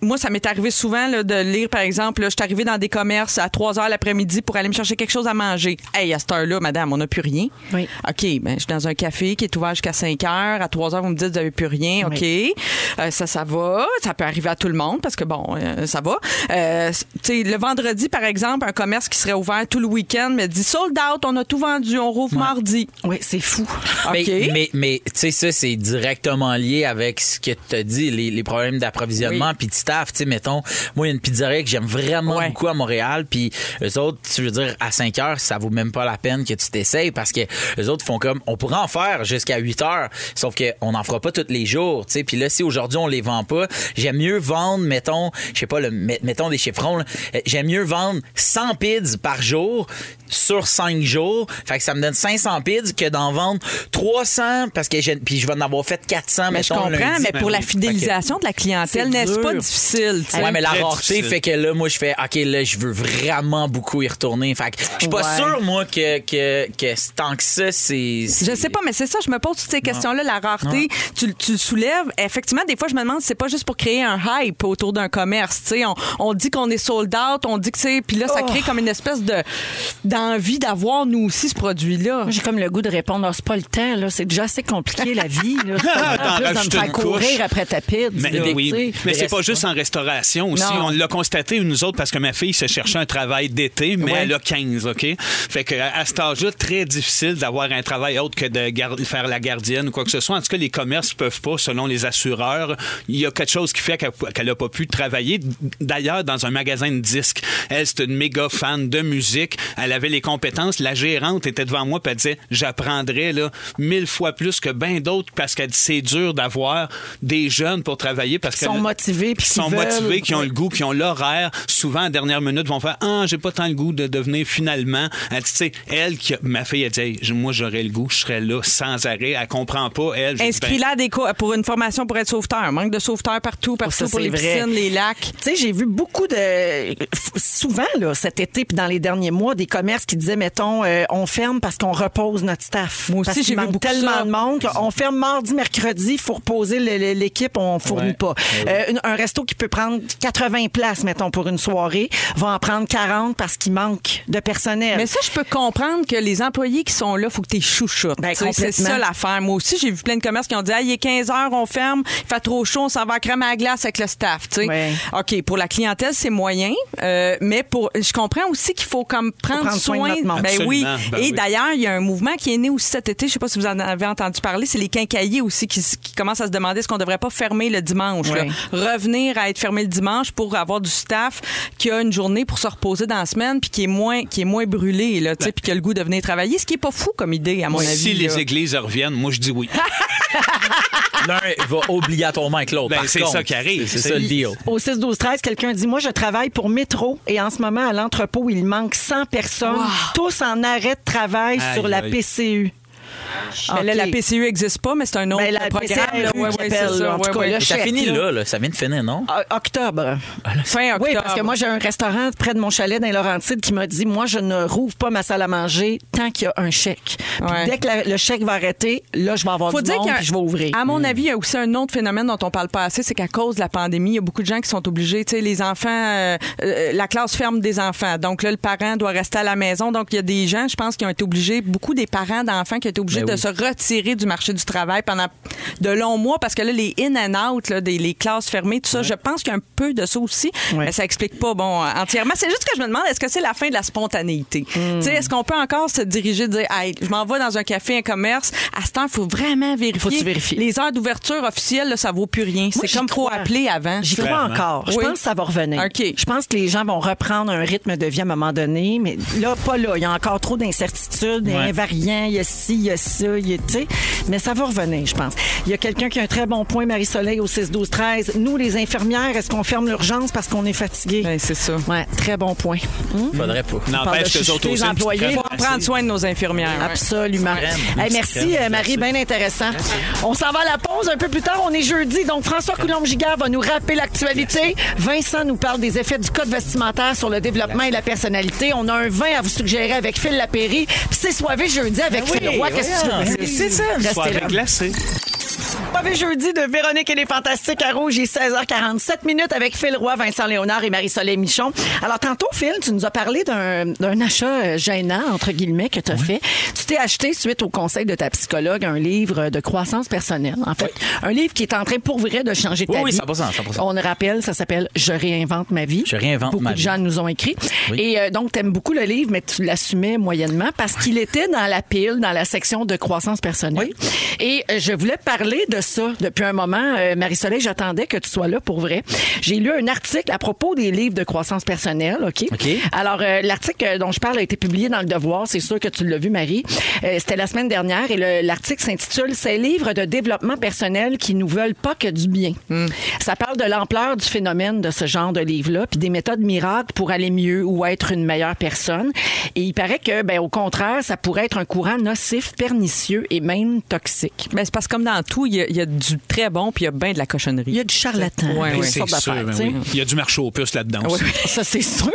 moi, ça m'est arrivé souvent là, de lire, par exemple, là, je suis arrivée dans des commerces à 3 heures l'après-midi pour aller me chercher quelque chose à manger. Hey, à cette heure-là, madame, on n'a plus rien. Oui. OK, ben, je suis dans un café qui est ouvert jusqu'à 5 heures. À 3 heures, vous me dites, vous n'avez plus rien. OK. Euh, ça, ça va. Ça peut arriver à tout le monde parce que, bon, euh, ça va. Euh, tu sais, le vendredi, par exemple, un commerce qui serait ouvert tout le week-end me dit sold out, on a tout vendu, on rouvre mardi. Oui, c'est fou. OK. Mais, mais, mais, tu sais, ça, c'est directement lié avec ce que tu as dit, les, les problèmes d'approvisionnement Oui. puis staff. Tu sais, mettons, moi, il y a une pizzeria que j'aime vraiment Ouais. beaucoup à Montréal, puis eux autres, tu veux dire, à 5 heures, ça vaut même pas la peine que tu t'essayes parce que eux autres font comme, on pourrait en faire jusqu'à 8 heures, sauf qu'on n'en fera pas tous les jours, tu sais. Puis là, si aujourd'hui, on les vend pas, j'aime mieux vendre, mettons, je sais pas, le, met- mettons des chiffrons, j'aime mieux vendre 100 pizzas par jour sur 5 jours. Fait que ça me donne 500 pizzas que d'en vendre 300 parce que j'ai- puis je vais en avoir fait 400 Mais je mettons, comprends, lundi. mais pour la oui. fidélisation de la clientèle, C'est n'est-ce pas difficile? tu sais? Ouais, mais la rareté difficile. fait que là, moi, je fais, OK, là, je veux vraiment beaucoup y retourner. Fait que je suis pas Ouais. sûr, moi, que, que, que tant que ça, c'est. Je sais pas, mais c'est ça, je me pose toutes ces questions-là. La rareté, tu, tu le soulèves. Effectivement, des fois, je me demande si c'est pas juste pour créer un hype autour d'un commerce. Tu sais, on, on dit qu'on est sold out, on dit que c'est. Puis là, ça crée comme une espèce de d'envie d'avoir, nous aussi, ce produit-là. J'ai comme le goût de répondre, Ah, c'est pas le temps, là. C'est déjà assez compliqué, la vie, là. C'est pas de me faire courir couche. après ta pizza. Mais, là, oui, mais c'est pas juste en restauration aussi. Non. On l'a constaté, nous autres, parce que ma fille se cherchait un travail d'été, mais Ouais. elle a 15, OK? Fait que à cet âge-là, très difficile d'avoir un travail autre que de faire la gardienne ou quoi que ce soit. En tout cas, les commerces peuvent pas, selon les assureurs. Il y a quelque chose qui fait qu'elle qu'elle a pas pu travailler. D'ailleurs, dans un magasin de disques, elle, c'est une méga fan de musique. Elle avait les compétences. La gérante était devant moi puis elle disait, j'apprendrais là mille fois plus que bien d'autres parce qu'elle dit, c'est dur d'avoir des jeunes pour travailler parce Qui sont motivés puis qui sont veulent. motivés, qui ont le goût, qui ont l'horaire. Souvent, à dernière minute, vont faire Ah, j'ai pas tant le goût de devenir finalement. Elle dit, tu sais, elle, qui a- ma fille, elle dit Hey, Moi, j'aurais le goût, je serais là sans arrêt. Elle comprend pas, elle. je dis, Inscris-la co- pour une formation pour être sauveteur. Manque de sauveteurs partout, partout ça, pour les vrai. piscines, les lacs. Tu sais, j'ai vu beaucoup de. Souvent, là, cet été, puis dans les derniers mois, des commerces qui disaient, mettons, euh, on ferme parce qu'on repose notre staff. Moi aussi, j'ai vu beaucoup tellement ça. de monde. On ferme mardi, mercredi, il faut reposer l'équipe, on fournit Ouais. pas. Euh, une- un resto qui peut prendre 80 places, mettons, pour une soirée, va en prendre 40 parce qu'il manque de personnel. Mais ça, je peux comprendre que les employés qui sont là, faut que tu chouchoutes. Ben, c'est ça l'affaire. Moi aussi, j'ai vu plein de commerces qui ont dit, ah, il est 15 heures, on ferme, il fait trop chaud, on s'en va à crème à la glace avec le staff. tu sais. Ouais. OK, pour la clientèle, c'est moyen. euh, mais pour, je comprends aussi qu'il faut comme prendre, prendre soin de notre monde. Ben oui. Ben Et oui. d'ailleurs, il y a un mouvement qui est né aussi cet été. Je sais pas si vous en avez entendu parler. C'est les quincailliers aussi qui, qui commencent à se demander est-ce qu'on devrait pas fermer le dimanche. là. Revenir à être fermé le dimanche pour avoir du staff qui a une journée pour se reposer dans la semaine puis qui est moins qui est moins brûlé là, sais, puis qui a le goût de venir travailler. Ce qui est pas fou comme idée à mon avis. Si les là. églises reviennent, moi, je dis oui. L'un va obligatoirement avec l'autre. Ben, c'est ça qui arrive. C'est ça le deal. Au 6 12 13 quelqu'un dit moi je travaille pour Métro et en ce moment à l'entrepôt il manque 100 personnes tous en arrêt de travail Aïe, sur la aïe. PCU. Mais là, OK. la PCU n'existe pas, mais c'est un autre Ben, la programme. PCRU là. Ouais, ouais, ça. là. En tout Ouais, cas, ouais. le Mais ça chèque, finit là. Ça vient de finir, non? O- Octobre. Fin octobre. Oui, parce que moi, j'ai un restaurant près de mon chalet dans les Laurentides qui m'a dit Moi, je ne rouvre pas ma salle à manger tant qu'il y a un chèque. Puis Ouais. dès que la- le chèque va arrêter, là, je vais avoir Faut du dire monde puis je vais ouvrir. À mon avis, il y a aussi un autre phénomène dont on parle pas assez, c'est qu'à cause de la pandémie, il y a beaucoup de gens qui sont obligés, tu sais, les enfants, euh, euh, la classe ferme des enfants. Donc là, le parent doit rester à la maison. Donc il y a des gens, je pense, qui ont été obligés, beaucoup des parents d'enfants qui ont été obligés Ben de oui. se retirer du marché du travail pendant de longs mois parce que là, les in and out, là, des, les classes fermées, tout ça, je pense qu'il y a un peu de ça aussi, Ouais. mais ça explique pas, bon, entièrement. C'est juste que je me demande, est-ce que c'est la fin de la spontanéité? Tu sais, est-ce qu'on peut encore se diriger, dire, hey, je m'en vais dans un café, un commerce, à ce temps, il faut vraiment vérifier. Faut vérifies. Les heures d'ouverture officielles, là, ça vaut plus rien. C'est comme trop crois. appelé avant. J'y crois encore. Je Oui. pense que ça va revenir. OK. Je pense que les gens vont reprendre un rythme de vie à un moment donné, mais là, pas là. Il y a encore trop d'incertitudes, il y a un variant, il y a ci, il y a ça, il y a, tu sais. Mais ça va revenir, je pense. Il y a quelqu'un qui a un très bon point, Marie-Soleil, au 6-12-13. Nous, les infirmières, est-ce qu'on ferme l'urgence parce qu'on est fatigué? Ben, c'est ça. Ouais, très bon point. Faudrait pas. N'empêche que les autres aussi. employés. glacée. prendre soin de nos infirmières. ouais. Absolument. Crème, Hey, merci, euh, Marie, bien intéressant. On s'en va à la pause un peu plus tard. On est jeudi, donc François Coulombe-Gigard va nous rappeler l'actualité. Vincent nous parle des effets du code vestimentaire sur le développement et la personnalité. On a un vin à vous suggérer avec Phil Lapéry. Puis c'est soivé jeudi avec Phil Roy. Qu'est-ce que tu veux? voyons, c'est ça. Restez Soirée là. glacée. Soirée jeudi de Véronique et les Fantastiques à Rouge. Il est 16h47 minutes avec Phil Roy, Vincent Léonard et Marie-Soleil Michon. Alors, tantôt, Phil, tu nous as parlé d'un achat euh, gênant, entre guillemets, que tu as fait. Tu t'es acheté, suite au conseil de ta psychologue, un livre de croissance personnelle. En fait, un livre qui est en train, pour vrai, de changer ta Oui, oui, vie. 100%, 100%. On le rappelle, ça s'appelle Je réinvente ma vie. Je réinvente Beaucoup ma de vie. gens nous ont écrit. Et euh, donc, tu aimes beaucoup le livre, mais tu l'assumais moyennement parce qu'il était dans la pile, dans la section de croissance personnelle. Et euh, je voulais parler de ça depuis un moment. Euh, Marie-Soleil, j'attendais que tu sois là pour vrai. J'ai lu un article à propos des livres de croissance personnelle, OK? OK. Alors, euh, l'article dont je parle a été publié dans Le Devoir. C'est sûr que tu l'as vu, Marie. Euh, C'était la semaine dernière et le- l'article s'intitule « Ces livres de développement personnel qui nous veulent pas que du bien Ça parle de l'ampleur du phénomène de ce genre de livre-là puis des méthodes miracles pour aller mieux ou être une meilleure personne. Et il paraît que, ben, au contraire, ça pourrait être un courant nocif, pernicieux et même toxique. Ben, c'est parce que comme dans tout, il y, a- il y a du très bon puis il y a bien de la cochonnerie. Il y a du charlatan. Ouais, ouais. sortes C'est sûr, ben oui. Il y a du marché aux puces là-dedans aussi. Ça, c'est sûr.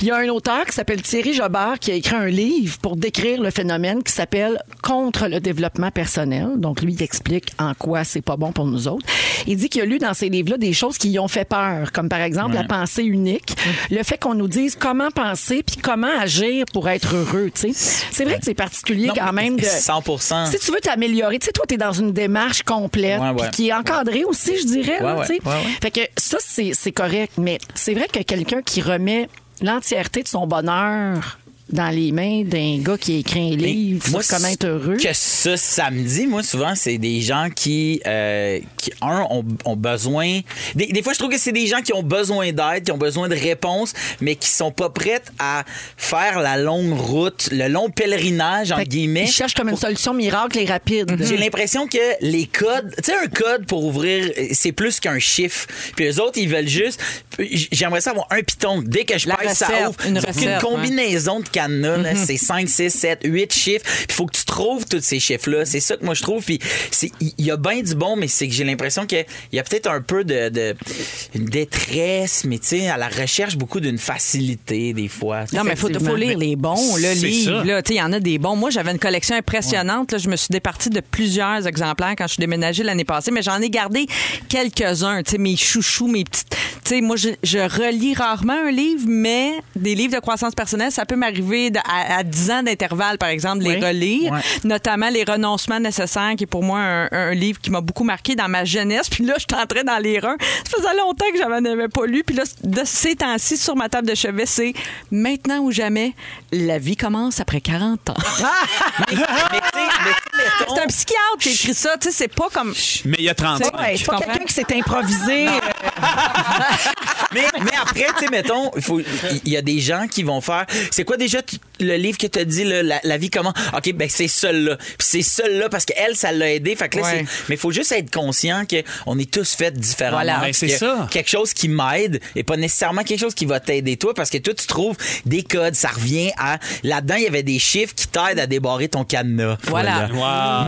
Il y a un auteur qui s'appelle Thierry Jobard qui a écrit un livre pour décrire le phénomène qui s'appelle Contre le développement personnel. Donc, lui, il explique en quoi c'est pas bon pour nous autres. Il dit qu'il a lu dans ces livres-là des choses qui lui ont fait peur, comme par exemple la pensée unique, le fait qu'on nous dise comment penser puis comment agir pour être heureux. tu sais. C'est vrai que c'est particulier Non, quand même de. 100%. Si tu veux t'améliorer, tu sais, toi, tu es dans une démarche complète, Ouais, qui est encadrée aussi, je dirais. là. Fait que ça, c'est correct. Mais c'est vrai que quelqu'un qui remet l'entièreté de son bonheur dans les mains d'un gars qui écrit un livre moi, comment être heureux. Que ça, samedi, moi, souvent, c'est des gens qui, euh, qui un, ont, ont besoin. Des, des fois, je trouve que c'est des gens qui ont besoin d'aide, qui ont besoin de réponses, mais qui sont pas prêtes à faire la longue route, le long pèlerinage, entre guillemets. Il cherche comme une solution miracle et rapide. J'ai l'impression que les codes, tu sais, un code pour ouvrir, c'est plus qu'un chiffre. Puis les autres, ils veulent juste. J'aimerais ça avoir un piton. Dès que je La pèse, ça ouvre. une recette, combinaison de cadenas, Mm-hmm. c'est 5, 6, 7, 8 chiffres. Il faut que tu trouves tous ces chiffres-là. C'est ça que moi je trouve. Puis c'est- il y a bien du bon, mais c'est que j'ai l'impression qu'il y a peut-être un peu de, de- une détresse, mais tu sais, à la recherche beaucoup d'une facilité des fois. Non, mais il faut, faut lire les bons là, livres. Il y en a des bons. Moi, j'avais une collection impressionnante. là. Je me suis départie de plusieurs exemplaires quand je suis déménagée l'année passée, mais j'en ai gardé quelques-uns. Tu sais, Mes chouchous, mes petites. Tu sais, moi, je, je relis rarement un livre, mais des livres de croissance personnelle, ça peut m'arriver à, à 10 ans d'intervalle, par exemple, de les relire. Ouais. Notamment Les renoncements nécessaires, qui est pour moi un, un livre qui m'a beaucoup marqué dans ma jeunesse. Puis là, je train d'en lire un. Ça faisait longtemps que j'en avais pas lu. Puis là, de ces temps-ci, sur ma table de chevet, c'est maintenant ou jamais, la vie commence après 40 ans. Mais C'est un psychiatre qui a écrit ça. Tu sais, c'est pas comme. Mais il y a 30 ans. Ouais, c'est pas quelqu'un qui s'est improvisé. euh, mais, mais après, tu sais, mettons, il y a des gens qui vont faire. C'est quoi déjà tu- le livre que tu as dit, là, la, la vie comment? OK, ben c'est celle-là. Puis c'est celle-là parce qu'elle, ça l'a aidé. Fait que là, Ouais. c'est- Mais il faut juste être conscient qu'on est tous faits différemment. Voilà. Ben, c'est Que ça. Quelque chose qui m'aide et pas nécessairement quelque chose qui va t'aider toi parce que toi, tu trouves des codes. Ça revient à. Là-dedans, il y avait des chiffres qui t'aident à débarrer ton cadenas. Voilà. Wow,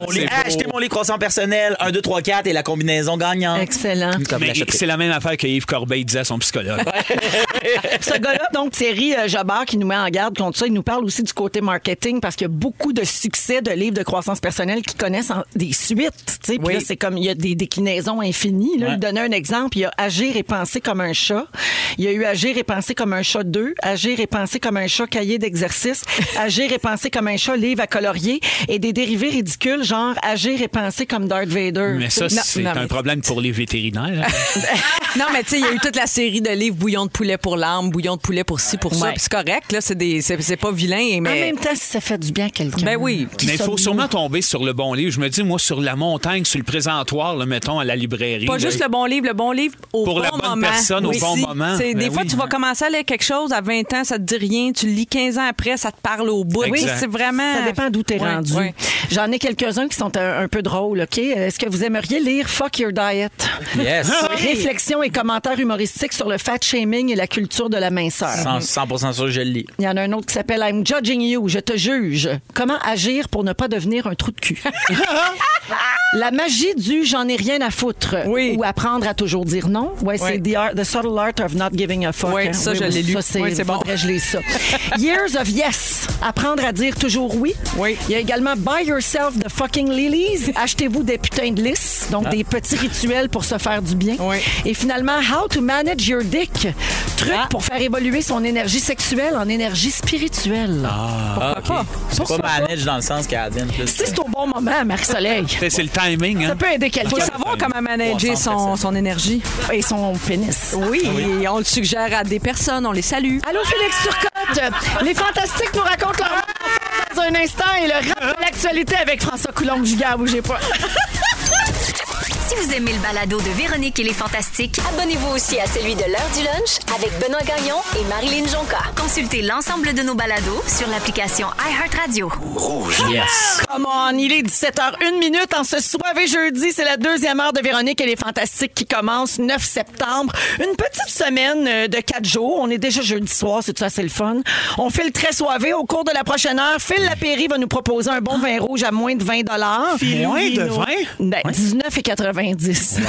Mon livre, c'est beau. achetez mon livre croissant personnel, 1, 2, 3, 4 et la combinaison gagnante. Excellent. Comme Mais l'achèterie. c'est la même affaire que Yves Corbeil disait à son psychologue. Ce gars-là, donc Thierry euh, Jobard, qui nous met en garde contre ça, il nous parle aussi du côté marketing parce qu'il y a beaucoup de succès de livres de croissance personnelle qui connaissent en- des suites. tu sais. Puis Oui. là, c'est comme il y a des déclinaisons infinies. Là. Il donnait un exemple. Il y a Agir et penser comme un chat. Il y a eu Agir et penser comme un chat 2, Agir et penser comme un chat cahier d'exercice, Agir et penser comme un chat livre à colorier et des dérivés ridicules genre Agir et penser comme Darth Vader. Mais ça, Non, c'est un mais- problème pour les vétérinaires. hein. Non, mais tu sais, il y a eu toute la série de livres Bouillon de poulet pour l'âme, Bouillon de poulet pour ci, pour ça. Ouais. Puis c'est correct, là. C'est des- c'est c'est pas vilain, mais. En même temps, si ça fait du bien à quelqu'un. Ben oui. Mais il faut sûrement tomber sur le bon livre. Je me dis, moi, sur la montagne, sur le présentoir, là, mettons, à la librairie. Pas là, juste le bon livre, le bon livre au Pour bon la bonne moment. personne, au bon Si. moment. C'est- Ben des fois, oui. tu vas commencer à lire quelque chose à 20 ans, ça te dit rien. Tu le lis 15 ans après, ça te parle au bout. Oui. C'est vraiment. Ça dépend d'où t'es Ouais, rendu. ouais. J'en ai quelques-uns qui sont un, un peu drôles, OK? Est-ce que vous aimeriez lire Fuck Your Diet? Yes. Réflexions et commentaires humoristiques sur le fat shaming et la culture de la minceur. 100%, 100% sûr, je le lis. Il y en a un autre qui s'appelle I'm judging you, je te juge. Comment agir pour ne pas devenir un trou de cul? La magie du j'en ai rien à foutre Oui. ou apprendre à toujours dire non. Ouais, c'est Oui. the, art- the subtle art of not giving a fuck. Oui, hein. ça, je l'ai lu. Ça, c'est Oui, c'est bon. je lise ça. Years of yes. Apprendre à dire toujours oui. Oui. Il y a également buy yourself the fucking lilies. Achetez-vous des putains de lys. Donc des petits rituels pour se faire du bien. Ah. Oui. Et finalement, how to manage your dick? Truc Ah. pour faire évoluer son énergie sexuelle en énergie spirituelle. Ah, OK. C'est pas manage dans le sens qu'Adine plus. Si c'est au bon moment, Marie-Soleil. C'est c'est le timing. Hein? Ça peut aider Faut quelqu'un. savoir comment manager son, son énergie. Et son pénis. Oui, et on le suggère à des personnes, on les salue. Allô, Félix Turcotte. Les Fantastiques nous racontent leur un instant et le rap de l'actualité avec François Coulombe-Gigard. Bougez pas. Si vous aimez le balado de Véronique et les Fantastiques, Abonnez-vous aussi à celui de l'heure du lunch avec Benoît Gagnon et Marilyn Jonca. consultez l'ensemble de nos balados sur l'application iHeartRadio. Rouge. Yes. Come on, il est 17h01 minute en ce soirée jeudi. C'est la deuxième heure de Véronique et les Fantastiques qui commence 9 septembre. Une petite semaine euh, de quatre jours. On est déjà jeudi soir, c'est ça, c'est le fun. On file très soivé. Au cours de la prochaine heure, Phil Lapéry va nous proposer un bon vin rouge à moins de 20 Moins de 20? Ben, 19,90. Wow.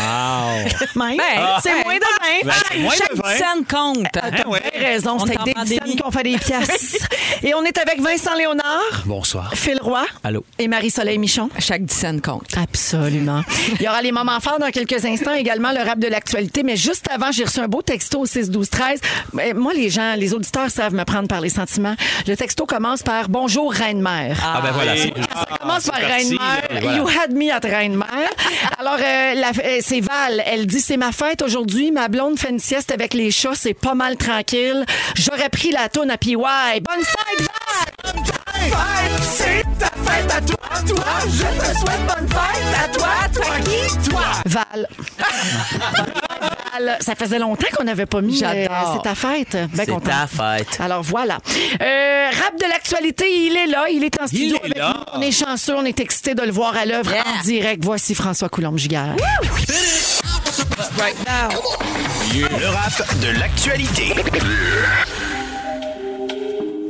Même. Ben, c'est ben, moins de 20. Ben, c'est moins Chaque de 20. scène compte. T'as Hein, ouais. bien raison. On C'est avec des dizaines qu'on fait des pièces. Et on est avec Vincent Léonard, Bonsoir. Phil Roy Allô. et Marie-Soleil Michon. Chaque scène compte. Absolument. Il y aura les moments forts dans quelques instants, également le rap de l'actualité. Mais juste avant, j'ai reçu un beau texto au 6 12 13. Mais Moi, les gens, les auditeurs savent me prendre par les sentiments. Le texto commence par Bonjour Reine-Mère. Ah, ben voilà. c'est- Ça commence par Reine-Mère. voilà. You had me at Reine-Mère. Alors, euh, euh, c'est Val. Elle dit C'est ma fête aujourd'hui. Ma blonde fait une sieste avec les chats. C'est pas mal tranquille. J'aurais pris la toune à PY. Bonne fête, Val! C'est ta fête à toi, toi. Je te souhaite bonne fête à toi, toi qui, toi. Val. Val. Ça faisait longtemps qu'on n'avait pas mis. J'adore. euh, c'est ta fête. Ben C'est ta fête. Alors voilà. Euh, rap de l'actualité, il est là, il est en studio est avec là. nous. On est chanceux, on est excités de le voir à l'œuvre en direct. Voici François Le rap de l'actualité.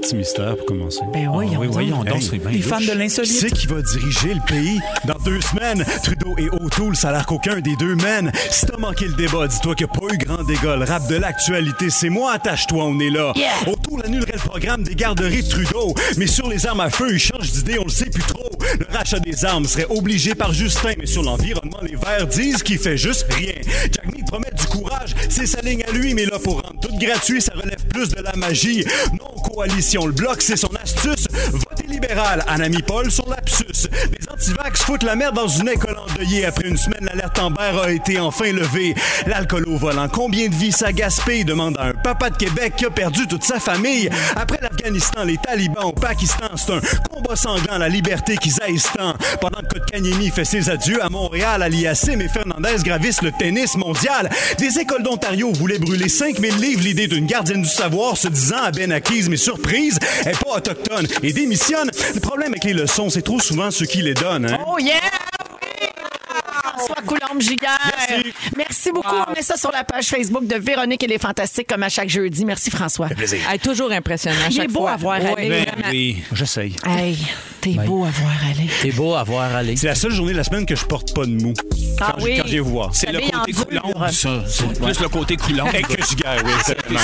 Petit mystère pour commencer. Ben oui, oui, on voyons donc, Hey, c'est bien Les fans de Qui l'insolite. c'est qui va diriger le pays dans deux semaines? Trudeau et O'Toole, ça a l'air qu'aucun des deux mène. Si t'as manqué le débat, dis-toi qu'il n'y a pas eu grand dégât. Le rap de l'actualité, c'est moi, attache-toi, on est là. O'Toole annulerait le programme des garderies de Trudeau. Mais sur les armes à feu, il change d'idée, on le sait plus trop. Le rachat des armes serait obligé par Justin, mais sur l'environnement, les Verts disent qu'il fait juste rien. Jack Mead promet du courage, c'est sa ligne à lui, mais là, pour rendre tout gratuit, ça relève plus de la magie. Non, coalition, le bloc, c'est son astuce. Libéral, Anami Paul sur lapsus. Les antivax foutent la merde dans une école endeuillée. Après une semaine, l'alerte Amber a été enfin levée. L'alcool au volant, combien de vies ça gaspille? Demande à un papa de Québec qui a perdu toute sa famille. Après l'Afghanistan, les talibans au Pakistan, c'est un combat sanglant, la liberté qu'ils haïssent tant. Pendant que Kotkaniemi fait ses adieux à Montréal, Aliassim et Fernandez gravissent le tennis mondial. Des écoles d'Ontario voulaient brûler 5000 livres l'idée d'une gardienne du savoir se disant à Ben acquise, mais surprise, elle est pas autochtone et démissionne. Le problème avec les leçons, c'est trop souvent ceux qui les donnent. Hein? Oh yeah! Oui! François Coulombe-Giguère. Merci. Merci beaucoup. On met ça sur la page Facebook de Véronique et les Fantastiques comme à chaque jeudi. Merci François. Elle est toujours impressionnant à Il est chaque beau fois. à voir Oui, aller. Ben vraiment. oui. J'essaye. Hey, t'es beau à voir aller. T'es beau à voir aller. C'est la seule journée de la semaine que je porte pas de mou. Ah quand, oui. je, quand je les vois. C'est le côté coulombe, ça. C'est plus le côté coulombe. Hey, que je gagne, oui, exactement.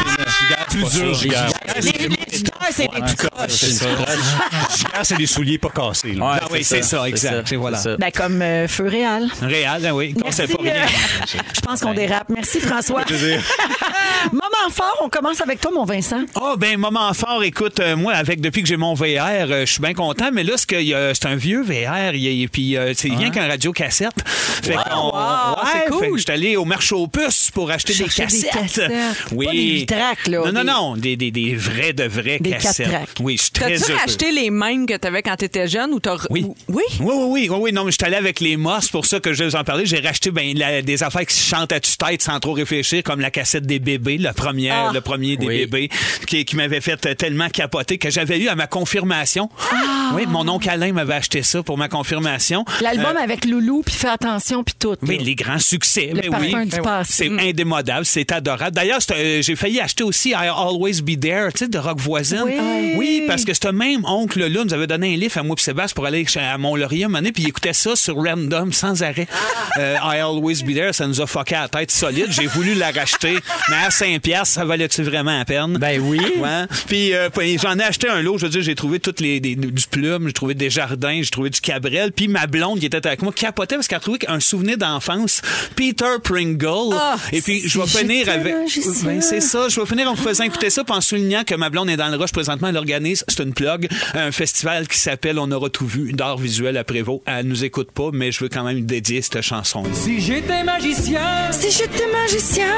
Plus dur, je gagne. Les, les gitars, c'est des croches. C'est c'est des souliers pas cassés. Ah oui, c'est ça, exact. Et voilà. c'est. Ben, comme euh, Feu Réal. Réal, ben oui. Merci, pas rien. euh, je pense qu'on dérape. Merci, François. Moment fort, on commence avec toi, mon Vincent. Oh, ben, moment fort, écoute, euh, moi, avec depuis que j'ai mon VR, euh, je suis bien content, mais là, ce que, il y a- c'est un vieux VR, il y a- puis euh, c'est rien qu'un radio-cassette. Fait qu'on- wow, c'est ouais, cool. fait que je suis allé au marché aux puces pour acheter des Chercher des cassettes. cassettes. Oui. Pas des vitraques, là, Non, non, des- non, des, des, des vrais de vrais Des cassettes. Oui, je suis très T'as-tu acheté les mêmes que t'avais quand t'étais jeune ou t'as. Oui. Oui? Oui, oui, oui, oui, oui. Non, mais je suis allé avec les mosses, pour ça que je vais vous en parler. J'ai racheté ben, la- des affaires qui chantent à tue-tête sans trop réfléchir, comme la cassette des bébés, la première, Ah. le premier des Oui. bébés, qui, qui m'avait fait tellement capoter que j'avais eu à ma confirmation. Oui, mon oncle Alain m'avait acheté ça pour ma confirmation. L'album Euh, avec Loulou, puis Fais attention, puis tout. oui, là. les grands succès. Le mais parfum oui. du passé. C'est indémodable, c'est adorable. D'ailleurs, euh, j'ai failli acheter aussi I Always Be There, tu sais, de Rock Voisine. Oui. parce que ce même oncle-là nous avait donné un livre à moi et Sébastien pour aller à Mont-Laurier un moment donné, puis il écoutait ça sur random, sans arrêt. Euh, I Always Be There, ça nous a fucké à la tête solide. J'ai voulu la racheter, mais à 5 piastres, ça valait-tu vraiment la peine? Ben oui. Ouais. Puis euh, puis j'en ai acheté un lot. Je veux dire, j'ai trouvé toutes les des- du plume, j'ai trouvé des jardins, j'ai trouvé du cabrel. Puis ma blonde qui était avec moi capotait parce qu'elle a trouvé un souvenir d'enfance, Peter Pringle. Ah, Et puis je vais finir avec. magicien. Ben, c'est ça. Je vais finir en faisant écouter ça, puis en soulignant que ma blonde est dans le rush présentement. Elle organise, c'est une plug, un festival qui s'appelle On aura tout vu d'art visuel à Prévost. Elle nous écoute pas, mais je veux quand même dédier cette chanson. Si j'étais magicien, Si j'étais magicien,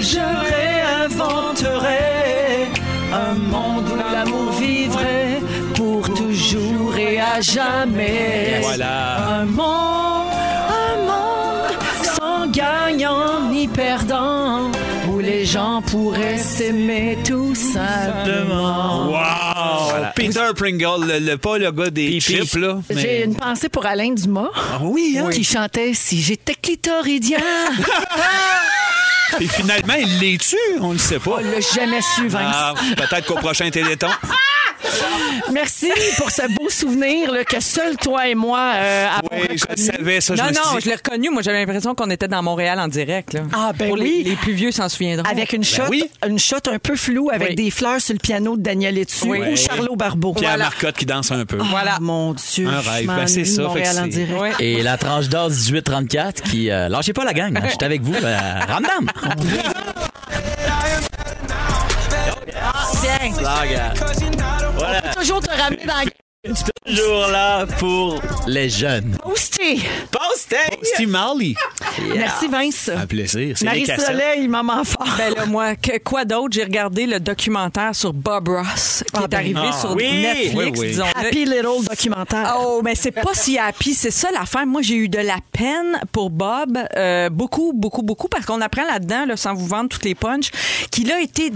je réinventerais un monde où l'amour vivrait pour toujours et à jamais. Voilà. Un monde, un monde sans gagnant ni perdant, où les gens pourraient s'aimer tout simplement. Wow! Peter Pringle, le, le- pas le gars des chips, là. mais- J'ai une pensée pour Alain Dumas. Ah oui, hein? Qui chantait Si j'étais clitoridien. Et finalement, il les tue, on ne sait pas. On l'a jamais su, Vince. Ah, peut-être qu'au prochain Téléthon. Merci pour ce beau souvenir là, que seul toi et moi euh, avons Oui, je savais ça. Je Non, me suis non, dit- je l'ai reconnu. Moi, j'avais l'impression qu'on était dans Montréal en direct. Là. Ah, ben Pour oui. Les, les plus vieux s'en souviendront. Avec une shot, oui. une shot un peu floue avec Oui. des fleurs sur le piano de Daniel Etu Oui. ou Charlot Barbeau. Pierre Marcotte qui danse un peu. Voilà. mon Dieu. Un rêve. Ben, c'est ça, Montréal en direct. Et la tranche d'or 18-34 qui. euh, lâchez pas la gang, hein, je suis avec vous. Euh, Ramdam! Tiens, Voilà, toujours te ramener dans toujours là pour les jeunes. Posté. Posté! Steve Marley. Merci Vince. Un plaisir. Cassettes. Marie-Soleil, maman fort. Ben là, moi, que- quoi d'autre? J'ai regardé le documentaire sur Bob Ross qui Ah, est ben, arrivé ah, sur oui, Netflix, oui, oui. disons-le. Happy Little documentaire. Oh, mais c'est pas si happy. C'est ça l'affaire. Moi, j'ai eu de la peine pour Bob. euh, beaucoup, beaucoup, beaucoup. Parce qu'on apprend là-dedans, là, sans vous vendre toutes les punches, qu'il a été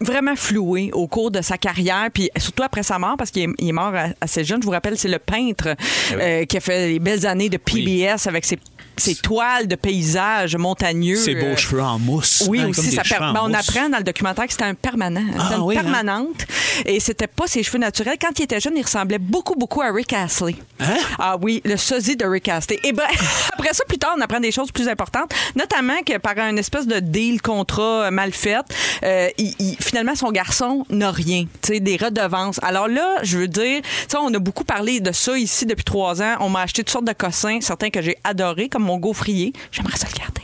vraiment floué au cours de sa carrière, puis surtout après sa mort, parce qu'il est, il est mort assez jeune. Je vous rappelle, c'est le peintre euh, qui a fait les belles années de PBS avec ses ces toiles de paysages montagneux. Ces beaux euh, cheveux en mousse. oui, hein, aussi, ça per- en ben, on mousse. apprend dans le documentaire que c'était un permanent. C'était Ah une oui, hein? permanente. Et c'était pas ses cheveux naturels. Quand il était jeune, il ressemblait beaucoup, beaucoup à Rick Astley. Hein? Ah oui, le sosie de Rick Astley. Et ben, après ça, plus tard, on apprend des choses plus importantes, notamment que par un espèce de deal, contrat euh, mal fait, euh, il- il- finalement, son garçon n'a rien. Tu sais, des redevances. Alors là, je veux dire, on a beaucoup parlé de ça ici depuis trois ans. On m'a acheté toutes sortes de cossins, certains que j'ai adorés, comme mon gaufrier. J'aimerais ça le garder.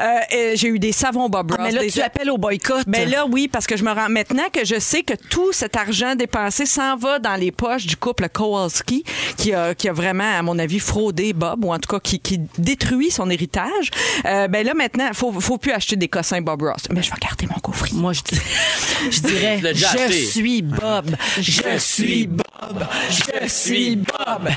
Euh, j'ai eu des savons Bob Ah, Ross. mais là, des- tu appelles au boycott. mais là, oui, parce que je me rends maintenant que je sais que tout cet argent dépensé s'en va dans les poches du couple Kowalski, qui a, qui a vraiment, à mon avis, fraudé Bob, ou en tout cas qui, qui détruit son héritage. Euh, ben là, maintenant, il faut, faut plus acheter des cossins Bob Ross. Mais je vais garder mon coffret. Moi, je, dis- je dirais, je suis Bob. Je suis Bob. Je suis Bob.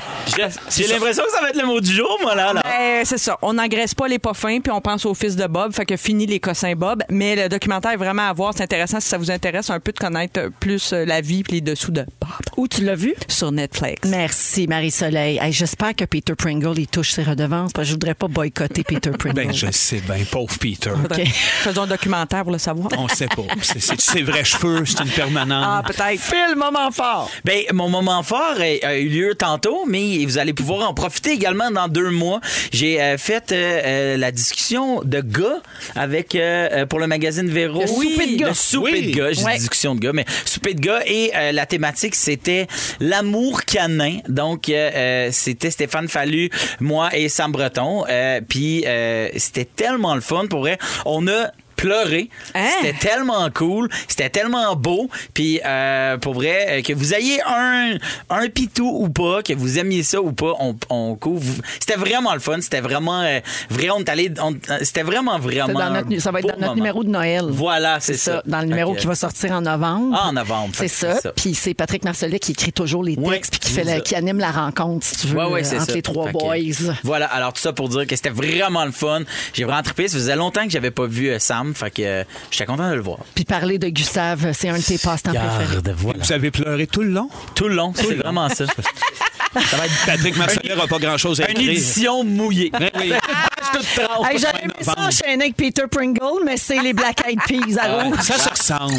J'ai l'impression que ça va être le mot du jour, moi, là. là. Ben, c'est ça. On n'engraisse pas les pas fins, puis on pense au fils de Bob. Fait que fini les cossins Bob. Mais le documentaire est vraiment à voir. C'est intéressant si ça vous intéresse un peu de connaître euh, plus euh, la vie puis les dessous de Bob. Où tu l'as vu? Sur Netflix. Merci, Marie-Soleil. Hey, J'espère que Peter Pringle, il touche ses redevances, parce que je voudrais pas boycotter Peter Pringle. Ben, je sais bien, pauvre Peter. Faisons un documentaire pour le savoir. On sait pas. C'est- ses vrais cheveux, c'est une permanente. Ah, peut-être. Phil, moment fort. Ben, mon moment fort a, a eu lieu tantôt, mais vous allez pouvoir en profiter également dans deux mois. J'ai euh, fait euh, euh, la discussion de gars avec euh, pour le magazine Véro. Le souper de gars. Le souper Oui. de gars. J'ai dit Ouais. discussion de gars, mais souper de gars. Et euh, la thématique, c'était l'amour canin. Donc, c'était Stéphane Fallu, moi et Sam Breton. Euh, Puis, euh, c'était tellement le fun. Pour vrai, on a pleuré. Hein? C'était tellement cool, c'était tellement beau. Puis euh, pour vrai, euh, que vous ayez un un pitou ou pas, que vous aimiez ça ou pas, on, on couvre. C'était vraiment le fun. C'était vraiment euh, vrai. On est allé. C'était vraiment vraiment. Dans notre ça va être dans notre moment. numéro de Noël. Voilà, c'est ça. Dans le numéro qui va sortir en novembre. Ah, en novembre. C'est ça. Puis c'est Patrick Marcelet qui écrit toujours les textes puis qui, fait la- qui anime la rencontre, si tu veux, Ouais, ouais, c'est entre ça. les trois boys. Voilà, alors tout ça pour dire que c'était vraiment le fun. J'ai vraiment trippé. Ça faisait longtemps que j'avais pas vu euh, Fait que euh, j'étais content de le voir. Puis parler de Gustave, c'est un de tes passe-temps préférés. Voilà. Vous avez pleuré tout le long? Tout le long, c'est vraiment ça. Ça va être Patrick Marcellet n'aura pas grand-chose à Une écrire. édition mouillée. Ben oui. Hey, J'aurais aimé ça enchaîner avec Peter Pringle, mais c'est les Black Eyed Peas à rouge. Ça se ressemble.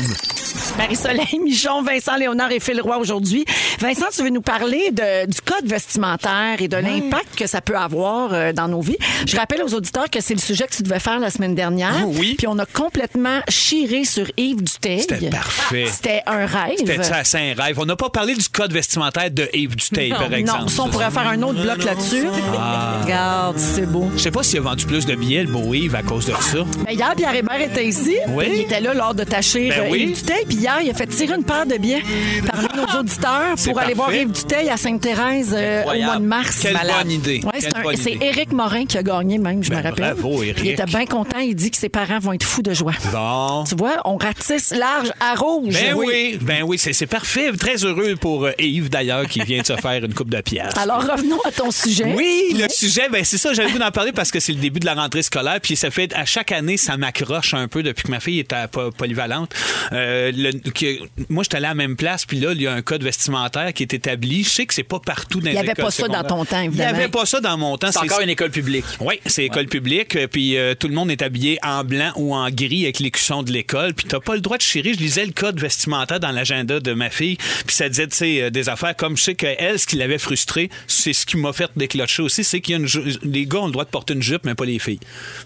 Marie-Soleil Michon, Vincent Léonard et Phil Roy aujourd'hui. Vincent, tu veux nous parler de- du code vestimentaire et de l'impact que ça peut avoir euh, dans nos vies. Je rappelle aux auditeurs que c'est le sujet que tu devais faire la semaine dernière. Ah oui. Puis on a complètement chiré sur Yves Duteil. C'était parfait. C'était un rêve. C'était ça, c'est un rêve. On n'a pas parlé du code vestimentaire de Yves Duteil, par exemple. Non, ça, on pourrait faire un autre bloc là-dessus. Ah. Regarde, c'est beau. Je sais pas s'il a vendu plus de billets, le beau Yves, à cause de ça. Ben, hier, Pierre Hébert était ici. Oui. Il était là lors de ta chire Ben euh, oui. Yves Duteil. Puis hier, il a fait tirer une paire de billets parmi nos auditeurs C'est pour aller voir. Yves Duteil à Sainte-Thérèse euh, au mois de mars. Quelle Malade. bonne idée. Ouais, c'est. Éric Morin qui a gagné même, je Ben, me rappelle. bravo, Éric. Il était bien content. Il dit que ses parents vont être fous de joie. Bon. Tu vois, on ratisse large à rouge. Ben oui, ben oui, c'est parfait. Très heureux pour euh, Yves, d'ailleurs, qui vient de se faire une coupe de pièces. Alors, revenons à ton sujet. Oui, le sujet, ben c'est ça, j'avais voulu en parler parce que c'est le début de la rentrée scolaire, puis ça fait à chaque année, ça m'accroche un peu depuis que ma fille à po- polyvalente. Euh, le- que- moi, j'étais allé à la même place, puis là, il y a un code vestimentaire qui est établi. Je sais que c'est pas partout dans Il les y avait écoles pas ça dans ton temps, Il évidemment. y avait pas ça dans mon temps. C'est encore une école publique. Oui, c'est école publique, euh, puis euh, tout le monde est habillé en blanc ou en gris avec l'écusson de l'école, puis t'as pas le droit de chérir. Je lisais le code vestimentaire dans l'agenda de ma fille, puis ça disait, tu sais, euh, des affaires comme je sais qu'elle, ce qui l'avait frustrée, c'est ce qui m'a fait déclocher aussi, c'est qu'il y a une les gars ont le droit de porter une jupe, mais pas les filles.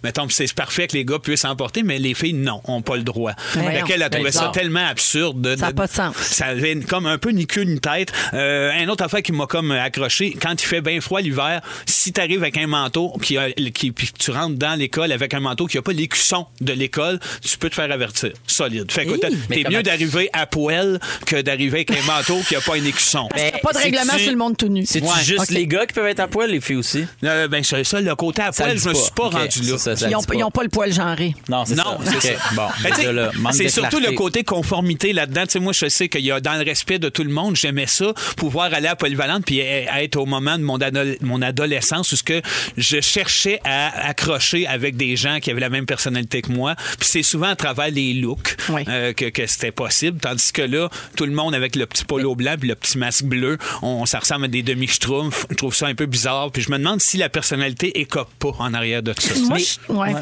Mettons, c'est parfait que les gars puissent en porter, mais les filles, non, ont pas le droit. Fait qu'elle a trouvé ça bizarre. tellement absurde. de- Ça a de- pas de sens. ça avait comme un peu ni queue ni tête. Euh, un autre affaire qui m'a comme accroché, quand il fait bien froid l'hiver, si tu arrives avec un manteau qui a, qui, puis tu rentres dans l'école avec un manteau qui a pas l'écusson de l'école, tu peux te faire avertir. Solide. Fait que t'es mieux d'arriver à poil que d'arriver avec un manteau qui a pas un écusson. Parce qu'il n'y a pas de règlement sur le monde tout nu. C'est Ouais. juste les gars qui peuvent être à poil, les filles aussi? Euh, ben, c'est ça, le côté à Ça poil, le je me suis pas rendu là. c'est ça, ça Ils n'ont pas, pas. le poil genré. Non, c'est Non, ça. Bon, c'est surtout le côté uniformité là-dedans. Tu sais, moi, je sais qu'il y a dans le respect de tout le monde, j'aimais ça, pouvoir aller à Polyvalente puis être au moment de mon, ado- mon adolescence où ce que je cherchais à accrocher avec des gens qui avaient la même personnalité que moi. Puis c'est souvent à travers les looks Oui. euh, que, que c'était possible. Tandis que là, tout le monde avec le petit polo blanc puis le petit masque bleu, on, ça ressemble à des demi-schtroumpfs. Je trouve ça un peu bizarre. Puis je me demande si la personnalité écope pas en arrière de ça. Moi, Mais- ouais,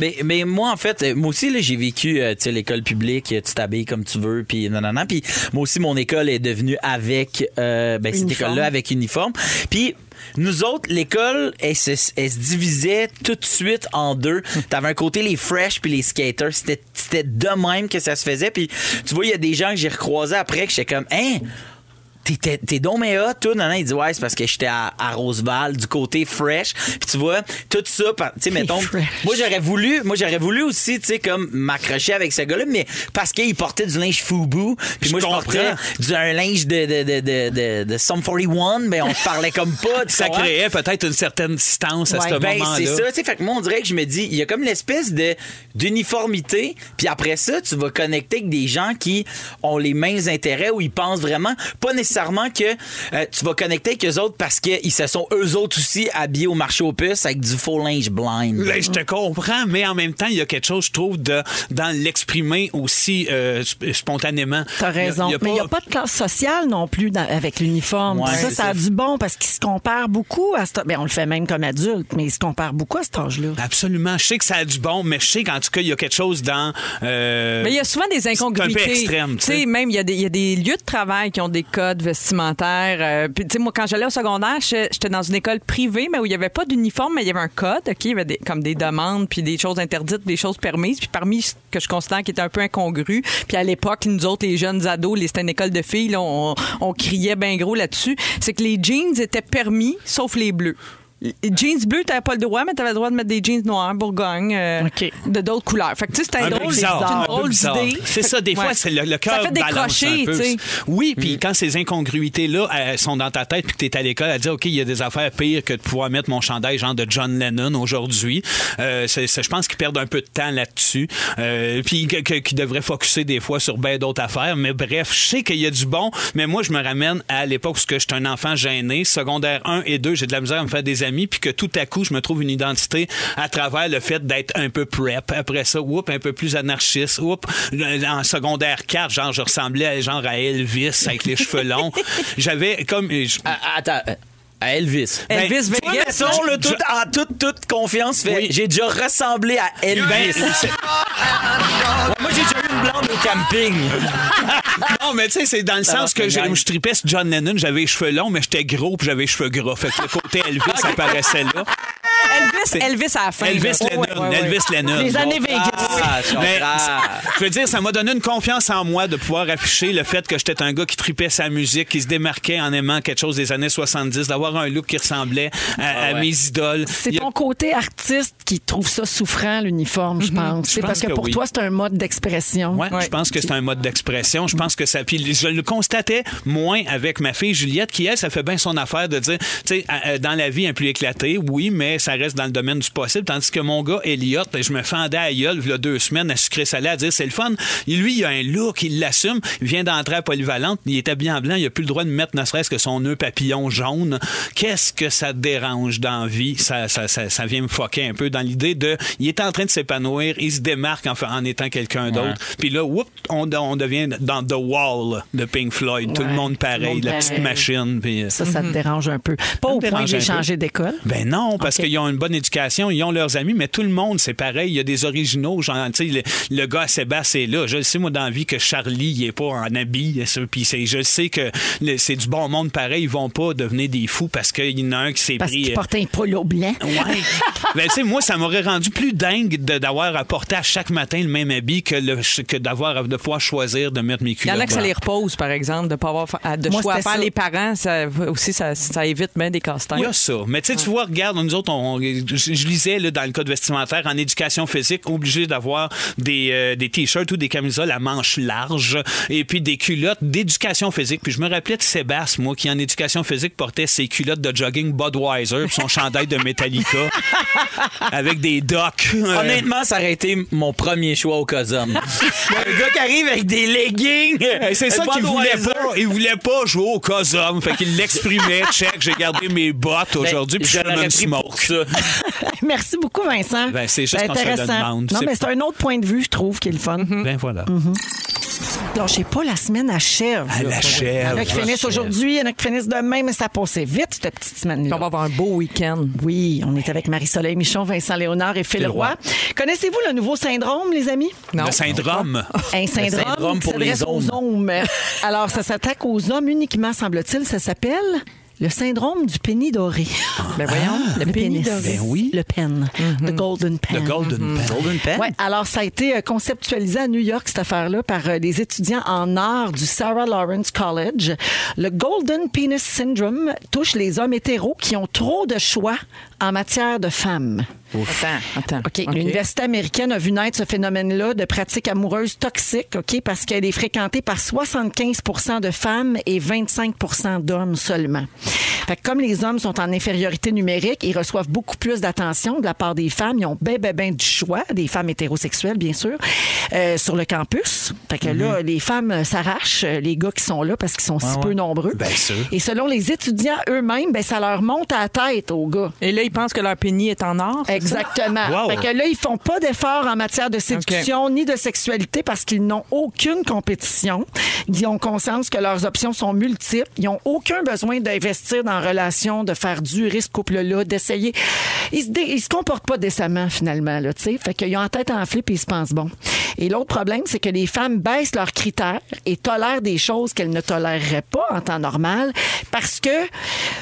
mais, mais moi, en fait, moi aussi, là, j'ai vécu euh, l'école publique, tu t'habilles comme tu veux, puis non, non, non. Puis moi aussi, mon école est devenue avec euh, ben, cette école-là, avec uniforme. Puis nous autres, l'école, elle se, elle se divisait tout de suite en deux. T'avais un côté les fresh puis les skaters. C'était c'était de même que ça se faisait. Puis tu vois, il y a des gens que j'ai recroisés après que j'étais comme, hein? T'es- T'es t'es donc mais hot, toi? Non, non, il dit, ouais, c'est parce que j'étais à, à Roosevelt, du côté fresh. Puis tu vois, tout ça, tu sais, mettons, fresh. moi, j'aurais voulu, moi, j'aurais voulu aussi, tu sais, comme m'accrocher avec ce gars-là, mais parce qu'il portait du linge Fubu, puis moi, je portais du, un linge de, de, de, de, de, de Sum 41, mais on parlait comme pas. tu Ça créait peut-être une certaine distance à Ouais. ce Ben, moment-là. c'est ça, tu sais. Fait que moi, on dirait que je me dis, il y a comme l'espèce de d'uniformité, puis après ça, tu vas connecter avec des gens qui ont les mêmes intérêts ou ils pensent vraiment, pas nécessairement que euh, tu vas connecter avec eux autres parce qu'ils se sont eux autres aussi habillés au marché aux puces avec du faux linge blind. Ben, je te comprends, mais en même temps, il y a quelque chose, je trouve, de, dans l'exprimer aussi euh, sp- spontanément. T'as raison. Il y a- il y a Mais il n'y a pas de classe sociale non plus dans- avec l'uniforme. Ouais, ça, a du bon parce qu'il se compare beaucoup à ce... Ben, on le fait même comme adulte, mais il se compare beaucoup à cet âge-là. Absolument. Je sais que ça a du bon, mais je sais qu'en tout cas, il y a quelque chose dans. euh, Mais il y a souvent des incongruités. C'est un peu extrême, tu sais. même, il y, a des- il y a des lieux de travail qui ont des codes vestimentaires. euh, puis, tu sais, moi, quand j'allais au secondaire, j'étais dans une école privée, mais où il n'y avait pas d'uniforme, mais il y avait un code, OK? Il y avait des, comme des demandes, puis des choses interdites, des choses permises. Puis parmi ce que je considère qui était un peu incongru, puis à l'époque, nous autres, les jeunes ados, c'était une école de filles, on, on criait bien gros là-dessus, c'est que les jeans étaient permis, sauf les bleus. Jeans bleus, t'avais pas le droit, mais t'avais le droit de mettre des jeans noirs, bourgogne, euh, de d'autres couleurs. Fait que tu sais, c'était un drôle, bizarre, une drôle. C'est ça, des fois, Ouais. c'est le, le cœur Ça fait balance décrocher, un peu. tu sais. Oui, Mm. puis quand ces incongruités-là elles sont dans ta tête, puis que t'es à l'école à dire, OK, il y a des affaires pires que de pouvoir mettre mon chandail genre de John Lennon aujourd'hui. Euh, je pense qu'ils perdent un peu de temps là-dessus. Euh, puis qu'ils devraient focuser des fois sur bien d'autres affaires. Mais bref, je sais qu'il y a du bon, mais moi, je me ramène à l'époque où j'étais un enfant gêné, secondaire 1 et 2, j'ai de la misère à me faire des amis, puis que tout à coup, je me trouve une identité à travers le fait d'être un peu prep. Après ça, whoop, un peu plus anarchiste. Whoop, en secondaire 4, genre, je ressemblais à, genre à Elvis avec les cheveux longs. J'avais comme... je- Ah, Attends, euh, à Elvis. Elvis Ben, toi, Vegas? mettons, là, tout- en toute, toute confiance, fait, Oui. j'ai déjà ressemblé à Elvis. Ben, Ouais, moi, j'ai déjà eu une blonde au camping. non, mais tu sais, c'est dans le sens que je, je tripais John Lennon, j'avais les cheveux longs, mais j'étais gros puis j'avais les cheveux gras. Fait que le côté Elvis apparaissait là. Elvis, Elvis à la fin. Elvis là. Lennon, Ouais, ouais, ouais. Elvis Lennon. Les années. Vegas. Ah, je Mais, je veux dire, ça m'a donné une confiance en moi de pouvoir afficher le fait que j'étais un gars qui tripait sa musique, qui se démarquait en aimant quelque chose des années 70, d'avoir un look qui ressemblait à, à mes idoles. C'est a- ton côté artiste qui trouve ça souffrant, l'uniforme, je pense. C'est parce que, que pour oui. toi, c'est un mode d'expression. Ouais, je pense que c'est un mode d'expression. Je pense que ça. Puis je le constatais moins avec ma fille Juliette, qui elle, ça fait bien son affaire de dire, tu sais, dans la vie un peu éclatée, oui, mais ça reste dans le domaine du possible. Tandis que mon gars Elliot, je me fendais à gueule il y a deux semaines à sucré salé à dire c'est le fun. Lui, il a un look, il l'assume. Il vient d'entrer à Polyvalente, il est habillé en blanc, il a plus le droit de mettre ne serait-ce que son nœud papillon jaune. Qu'est-ce que ça te dérange dans la vie? Ça, ça, ça, ça vient me foquer un peu dans l'idée de. Il est en train de s'épanouir, il se démarque en, en étant quelqu'un d'autre. Puis là, whoop, on, on devient dans The Wall de Pink Floyd. Tout le monde pareil, Tout le monde la petite machine. Puis, euh, Ça, ça te dérange un peu. Pas au point que j'ai changé d'école. Ben non, parce Ok. qu'ils ont une bonne éducation, ils ont leurs amis, mais tout le monde, c'est pareil. Il y a des originaux, genre, tu sais, le, le gars à Sébastien est là. Je le sais, moi, dans la vie, que Charlie, il est pas en habit. Puis c'est- je sais que c'est du bon monde pareil. Ils vont pas devenir des fous parce qu'il y en a un qui s'est Parce pris. qu'il euh, portait un polo blanc. Ouais. ben, tu sais, moi, ça m'aurait rendu plus dingue d'avoir à porter à chaque matin le même habit que, le, que d'avoir à- de pouvoir choisir de mettre mes Il y culottes. en a que ça les repose, par exemple, de ne pas avoir de Moi, choix à faire ça. les parents. Ça, aussi, ça, ça évite bien des casse-têtes. Il y a ça. Mais tu sais, tu vois, regarde, nous autres, on, je, je lisais là, dans le code vestimentaire, en éducation physique, obligé d'avoir des, euh, des t-shirts ou des camisoles à manches larges et puis des culottes d'éducation physique. Puis je me rappelais de Sébastien, moi, qui en éducation physique portait ses culottes de jogging Budweiser puis son chandail de Metallica avec des docks. Euh, Honnêtement, ça aurait été mon premier choix au Cosum. Un gars qui arrive avec des leggings. Hey, c'est ça qu'il voulait pas. Il voulait pas jouer au Cosum. Fait qu'il l'exprimait. Check, j'ai gardé mes bottes aujourd'hui puis je Ben, une pris smoke. Ça. Merci beaucoup, Vincent. Ben, c'est juste le intéressant. demande. Non, C'est- mais c'est un autre point de vue, je trouve, qui est le fun. Ben voilà. Non, je sais pas, la semaine achève. Elle achève. Il y en a qui finissent aujourd'hui, il y en a qui finissent demain, mais ça passait vite, cette petite semaine-là. On va avoir un beau week-end. Oui, on est avec Marie-Soleil Michon, Vincent Léonard et Phil Roy. Roy. Connaissez-vous le nouveau syndrome, les amis? Le syndrome. Un syndrome, syndrome pour les aux hommes. Alors, ça s'attaque aux hommes uniquement, semble-t-il. Ça s'appelle le syndrome du penny doré. Ben voyons, le pénis. Ben oui. Le pen. The golden pen. Le Golden Pen. Golden Pen. Ouais, alors ça a été euh, conceptualisé à New York, cette affaire-là, par euh, des étudiants en art du Sarah Lawrence College. Le Golden Penis Syndrome touche les hommes hétéros qui ont trop de choix en matière de femmes. Attends, attends. OK. L'Université américaine a vu naître ce phénomène-là de pratiques amoureuses toxiques, OK, parce qu'elle est fréquentée par 75% de femmes et 25% d'hommes seulement. Fait que comme les hommes sont en infériorité numérique, ils reçoivent beaucoup plus d'attention de la part des femmes. Ils ont ben, ben, ben du choix, des femmes hétérosexuelles, bien sûr, euh, sur le campus. Fait que là, les femmes euh, s'arrachent, euh, les gars qui sont là, parce qu'ils sont si peu nombreux. Bien sûr. Et selon les étudiants eux-mêmes, ben, ça leur monte à la tête aux gars. Et là, ils pensent que leur pénis est en or? Exactement. Wow. Fait que là, ils font pas d'efforts en matière de séduction ni de sexualité parce qu'ils n'ont aucune compétition. Ils ont conscience que leurs options sont multiples. Ils n'ont aucun besoin d'investir dans la relation, de faire durer ce couple-là, d'essayer. Ils se, dé- ils se comportent pas décemment, finalement, là, tu sais. Fait qu'ils ont en tête enflée puis ils se pensent bon. Et l'autre problème, c'est que les femmes baissent leurs critères et tolèrent des choses qu'elles ne toléreraient pas en temps normal parce que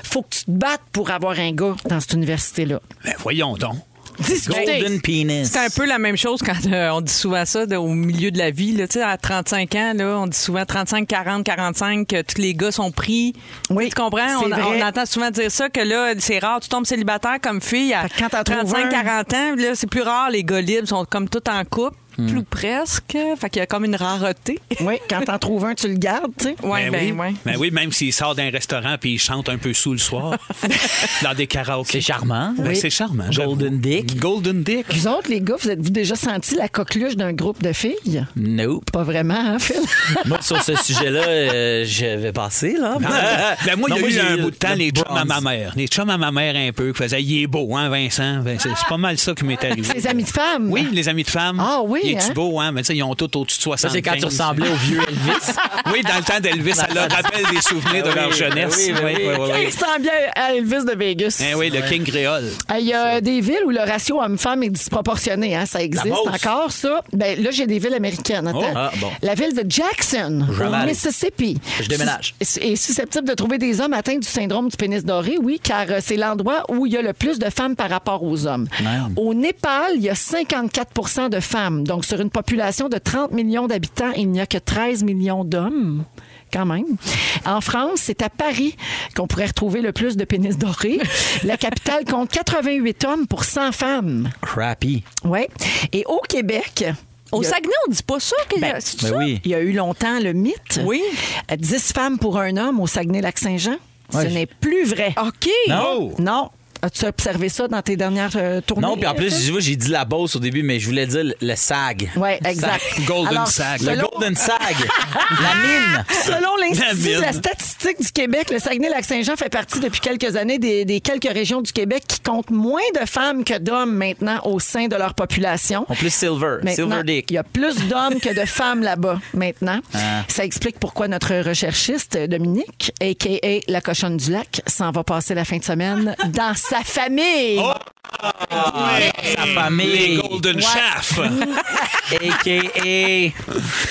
faut que tu te battes pour avoir un gars dans cette université-là. Ben voyons donc. Discuter. Golden Penis. C'est un peu la même chose quand euh, on dit souvent ça de- au milieu de la vie. Là, Tu sais, à 35 ans, là, on dit souvent 35, 40, 45, que tous les gars sont pris. Oui, tu comprends? On, on entend souvent dire ça, que là, c'est rare. Tu tombes célibataire comme fille à Fait que quand t'en trouves 35, un- 40 ans. Là, c'est plus rare. Les gars libres sont comme tout en couple. Hmm. Plus presque. Fait qu'il y a comme une rareté. Oui, quand t'en trouves un, tu le gardes, tu sais. Ouais, ben, oui. ouais. Ben oui, même s'il sort d'un restaurant puis il chante un peu sous le soir dans des karaokés. C'est charmant. Ben, C'est charmant. Golden Dick. Golden Dick. Vous autres, les gars, vous êtes-vous déjà senti la coqueluche d'un groupe de filles? Nope. Pas vraiment, hein, Phil? Moi, sur ce sujet-là, euh, je vais passer, là. Ben, moi, Non, il y a eu j'ai un bout de temps le les chums à ma mère. Les chums à ma mère un peu, qui faisaient Il est beau, hein, Vincent? Ben, c'est pas mal ça qui m'est arrivé. Ses amis de femmes? Oui, les amis de femmes. Ah oui, Il hein? beau, hein? Mais tu sais, ils ont tous au-dessus de 75. Ça, c'est quand tu ressemblais au vieux Elvis. Oui, dans le temps d'Elvis, ça leur rappelle des souvenirs de Ah leur jeunesse. oui, oui, oui. oui, oui. Il ressemble bien à Elvis de Vegas. Eh oui, le King créole. Euh, Il y a des villes où le ratio homme-femme est disproportionné. Hein? Ça existe encore, ça. Ben, là, j'ai des villes américaines. Attends. Oh. Ah, bon. La ville de Jackson, au. Mississippi. Je déménage. Est susceptible de trouver des hommes atteints du syndrome du pénis doré, oui, car euh, c'est l'endroit où il y a le plus de femmes par rapport aux hommes. Merde. Au Népal, il y a 54% de femmes. Donc, sur une population de 30 millions d'habitants, il n'y a que 13 millions d'hommes. Quand même. En France, c'est à Paris qu'on pourrait retrouver le plus de pénis dorés. La capitale compte 88 hommes pour 100 femmes. Crappy. Ouais. Et au Québec, Au il y a- Saguenay, on dit pas ça. Ben, Ben ça? oui. il y a eu longtemps le mythe. Oui. 10 femmes pour un homme au Saguenay-Lac-Saint-Jean. Ce Ouais, n'est plus vrai. OK. Non. Non. As-tu observé ça dans tes dernières euh, tournées? Non, puis en plus, j'ai dit la bosse au début, mais je voulais dire le- SAG. Oui, exact. Golden Alors, Sag. Le Golden SAG. la mine. selon l'Institut La de la statistique du Québec, le Saguenay-Lac-Saint-Jean fait partie depuis quelques années des, des quelques régions du Québec qui comptent moins de femmes que d'hommes maintenant au sein de leur population. En plus, Silver. Maintenant, Silver Dick. Il y a plus d'hommes que de femmes là-bas maintenant. Ah. Ça explique pourquoi notre recherchiste Dominique, a.k.a. la cochonne du lac, s'en va passer la fin de semaine dans sa famille. Sa famille. Les Golden Chaff. A.K.A.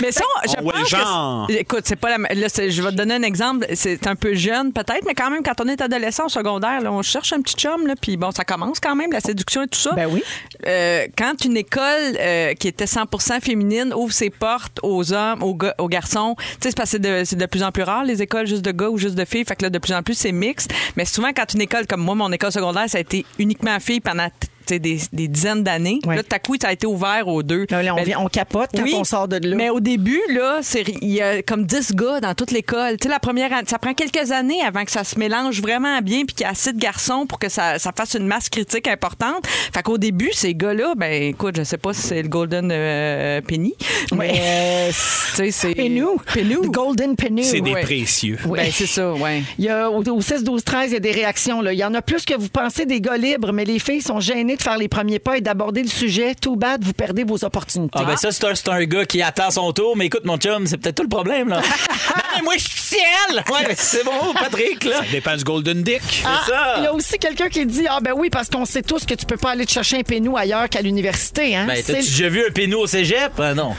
Mais ça, je Oh, ouais, pense genre. que... c'est- Écoute, c'est pas la... Là, c'est- je vais te donner un exemple. C'est un peu jeune, peut-être, mais quand même, quand on est adolescent au secondaire, là, on cherche un petit chum, là, puis bon, ça commence quand même, la séduction et tout ça. Ben oui. Euh, quand une école euh, qui était 100% féminine ouvre ses portes aux hommes, aux, gars- aux garçons, tu sais, c'est parce que c'est de, c'est de plus en plus rare, les écoles juste de gars ou juste de filles. Fait que là, de plus en plus, c'est mixte. Mais souvent, quand une école comme moi, mon école secondaire, ça a été uniquement filles pendant pendant tu sais, des, des dizaines d'années. Ouais. Là, tout à coup, ça a été ouvert aux deux. Là, là, on, Ben, vient- on capote quand oui, on sort de là. Mais au début, là, c'est- il y a comme 10 gars dans toute l'école. Tu sais, la première année, ça prend quelques années avant que ça se mélange vraiment bien puis qu'il y a assez de garçons pour que ça, ça fasse une masse critique importante. Fait qu'au début, ces gars-là, ben écoute, je sais pas si c'est le Golden euh, Penny, mais euh, tu sais, c'est... Penou. Penou. The Golden Penou. C'est des ouais. précieux. Ben, c'est ça, ouais. Il y a, au, au 16, 12, 13, il y a des réactions. Là. Il y en a plus que vous pensez des gars libres, mais les filles sont gênées de faire les premiers pas et d'aborder le sujet. Too bad, vous perdez vos opportunités. Ah ben ça, c'est un, c'est un gars qui attend son tour, mais écoute, mon chum, c'est peut-être tout le problème, là. non, mais moi, je suis ciel! Ouais, c'est bon, Patrick, là. Ça dépend du Golden Dick. Ah, c'est ça. Il y a aussi quelqu'un qui dit Ah, ben oui, parce qu'on sait tous que tu peux pas aller te chercher un pénou ailleurs qu'à l'université. Hein? Ben, C'est- t'as-tu déjà vu un pénou au cégep? Ah, non.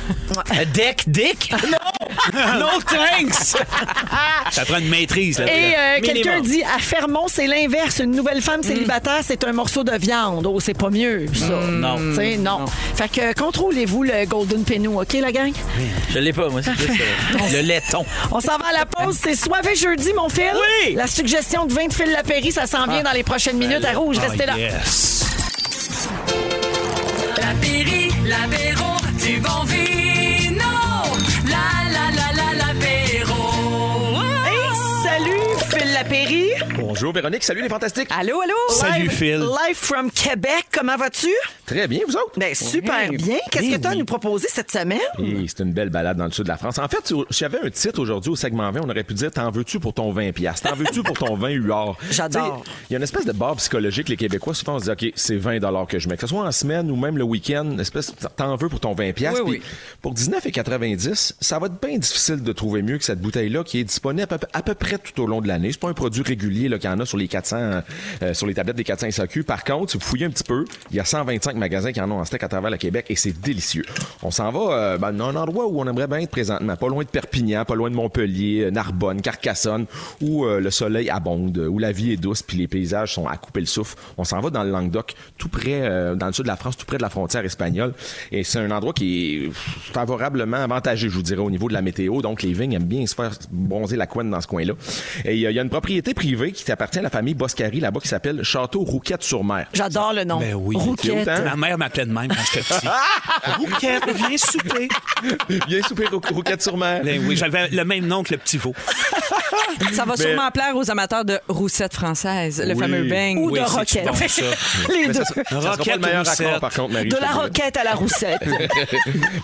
Un deck, dick? Non! no thanks! Ça prend une maîtrise. Là, Et euh, Minimum. quelqu'un dit à Fermont, c'est l'inverse. Une nouvelle femme célibataire, c'est un morceau de viande. C'est pas mieux, ça. non. Tu sais, non. Fait que euh, contrôlez-vous le Golden Penou, OK, la gang? Je l'ai pas, moi, c'est juste euh, le laiton. On s'en va à la pause. C'est soivé jeudi, mon fils. Oui! La suggestion de vin de Phil Lapéry, ça s'en vient dans les prochaines minutes à Rouge. Restez là. Yes. La Péri, l'apéro, du bon vino. Lapéry. Bonjour Véronique, salut les fantastiques. Allô, allô? Salut, Live- Phil. Live from Québec. Comment vas-tu? Très bien, vous autres? Ben, super bien. Qu'est-ce que tu as à nous proposer cette semaine? Et c'est une belle balade dans le sud de la France. En fait, si j'avais un titre aujourd'hui au segment 20, on aurait pu dire T'en veux-tu pour ton 20 piastres? T'en veux-tu pour ton 20 UR? J'adore. Il y a une espèce de barre psychologique, les Québécois, souvent on se dit OK, c'est 20 que je mets. Que ce soit en semaine ou même le week-end, espèce t'en veux pour ton 20 piastres? Oui, Puis Pour 19,90, ça va être bien difficile de trouver mieux que cette bouteille-là qui est disponible à peu, à peu près tout au long de l'année. Pas un produit régulier là, qu'il y en a sur les 400, euh, sur les tablettes des 400 SAQ. Par contre, si vous fouillez un petit peu, il y a 125 magasins qui en ont en steak à travers le Québec et c'est délicieux. On s'en va euh, ben, dans un endroit où on aimerait bien être présentement, pas loin de Perpignan, pas loin de Montpellier, euh, Narbonne, Carcassonne, où euh, le soleil abonde, où la vie est douce, puis les paysages sont à couper le souffle. On s'en va dans le Languedoc, tout près, euh, dans le sud de la France, tout près de la frontière espagnole. Et c'est un endroit qui est favorablement avantagé, je vous dirais, au niveau de la météo. Donc, les vignes aiment bien se faire bronzer la couenne dans ce coin-là. Et a- il y a une propriété privée qui appartient à la famille Boscari, là-bas, qui s'appelle Château Rouquette-sur-Mer. J'adore le nom. Ben oui. Rouquette. Hein? Ma mère m'appelait de même quand j'étais petit. Rouquette, viens souper. Viens souper Rou- Rouquette-sur-Mer. Ben oui, j'avais le même nom que le petit veau. Ça va sûrement plaire aux amateurs de roussettes françaises, le Oui. fameux bang. Ou Oui, de roquette. bon, ça? Les Mais deux. ça, ça sera pas Roquette le meilleur roussette. accord, par contre, Marie. De la roquette à la roussette.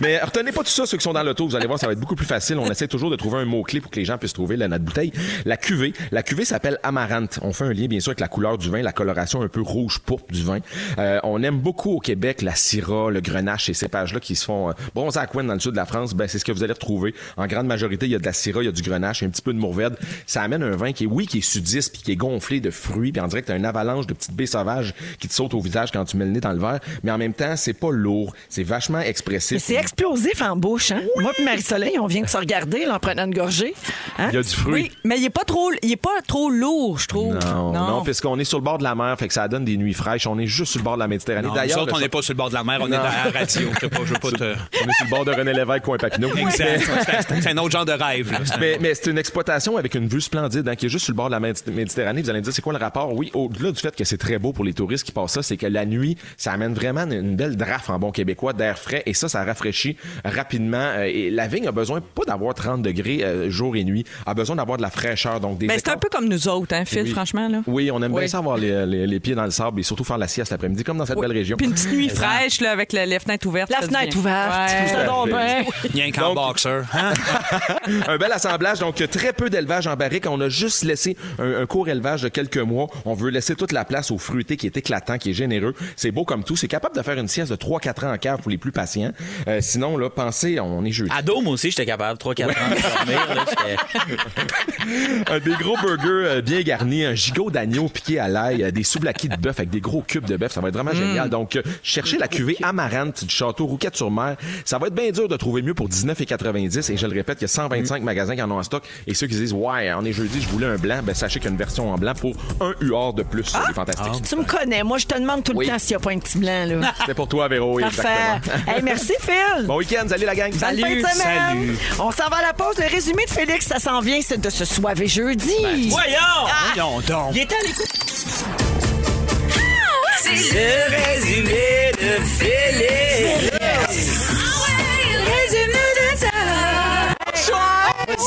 Mais retenez pas tout ça, ceux qui sont dans l'auto, vous allez voir, ça va être beaucoup plus facile. On essaie toujours de trouver un mot-clé pour que les gens puissent trouver la, notre bouteille. La cuvée. La cuvée s'appelle Amarante. On fait un lien, bien sûr, avec la couleur du vin, la coloration un peu rouge-pourpre du vin. Euh, on aime beaucoup au Québec la Syrah, le Grenache, ces cépages-là qui se font euh, bronzer à Coin dans le sud de la France. Ben, c'est ce que vous allez retrouver. En grande majorité, il y a de la Syrah, il y a du Grenache, un petit peu de Mourvèdre. Ça amène un vin qui est, oui, qui est sudiste, puis qui est gonflé de fruits, puis on dirait que t'as une avalanche de petites baies sauvages qui te sautent au visage quand tu mets le nez dans le verre. Mais en même temps, c'est pas lourd. C'est vachement expressif. Mais c'est explosif en bouche, hein? Moi et Marie-Soleil, on vient de se regarder là, en prenant une gorgée. Hein? Il y a du fruit. Oui, mais il est pas trop, il est pas trop lourd, je trouve. Non, non, puisqu'on est sur le bord de la mer, fait que ça donne des nuits fraîches. On est juste sur le bord de la Méditerranée. Nous D'ailleurs, autres, on n'est pas sur le bord de la mer, on est Non. dans la radio. Je pas, je veux pas te... on est sur le bord de René Lévesque, coin Papineau. Exact. C'est- C'est un autre genre de rêve. là. Mais, mais c'est une exploitation avec une vue splendide, hein, qui est juste sur le bord de la Médi- Méditerranée. Vous allez me dire, c'est quoi le rapport? Oui, au-delà du fait que c'est très beau pour les touristes qui passent ça, c'est que la nuit, ça amène vraiment une, belle draft en bon québécois d'air frais et ça, ça rafraîchit rapidement. Euh, et la vigne a besoin pas d'avoir 30 degrés euh, jour et nuit, a besoin d'avoir de la fraîcheur. Donc des Ben, c'est un écarts- peu comme nous autres, hein, Phil, Oui. franchement. Là. Oui, on aime bien ça avoir les, les- les pieds dans le sable et surtout faire la sieste l'après-midi, comme dans cette belle région. Puis une petite nuit fraîche là, avec le- les fenêtres ouvertes. La fenêtre bien. ouverte. Ouais. Ça donne bien. Rien qu'en Donc- boxer. Hein? un bel assemblage, donc très peu d'élevage en barrique. On a juste laissé un, un court élevage de quelques mois. On veut laisser toute la place au fruité qui est éclatant, qui est généreux. C'est beau comme tout. C'est capable de faire une sieste de 3-4 ans en cave pour les plus patients. Euh, sinon, là, pensez, on est jeudi. À Dôme aussi, j'étais capable, 3-4 ans de dormir. là, Un des gros burgers euh, bien garnis, un gigot d'agneau piqué à l'ail, euh, des souvlaki de bœuf avec des gros cubes de bœuf. Ça va être vraiment génial. Donc, euh, cherchez la cuvée Amarante du château Rouquette-sur-Mer. Ça va être bien dur de trouver mieux pour 19,90. Et je le répète, il y a 125 magasins qui en ont en stock. Et ceux qui disent, ouais, on est jeudi, je voulais un blanc, ben sachez qu'il y a une version en blanc pour un UR de plus. C'est fantastique. Tu me connais. Moi, je te demande tout le Oui. temps s'il n'y a pas un petit blanc. Là. C'est pour toi, Véro. oui, Parfait. exactement. Hey, merci, Phil. Bon week-end, salut la gang. Semaine. salut. On s'en va à la pause. Le résumé de Félix, ça s'en vient, c'est de ce soivé jeudi. Voyons! Voyons donc. Il était à l'écoute. C'est le résumé de Félix.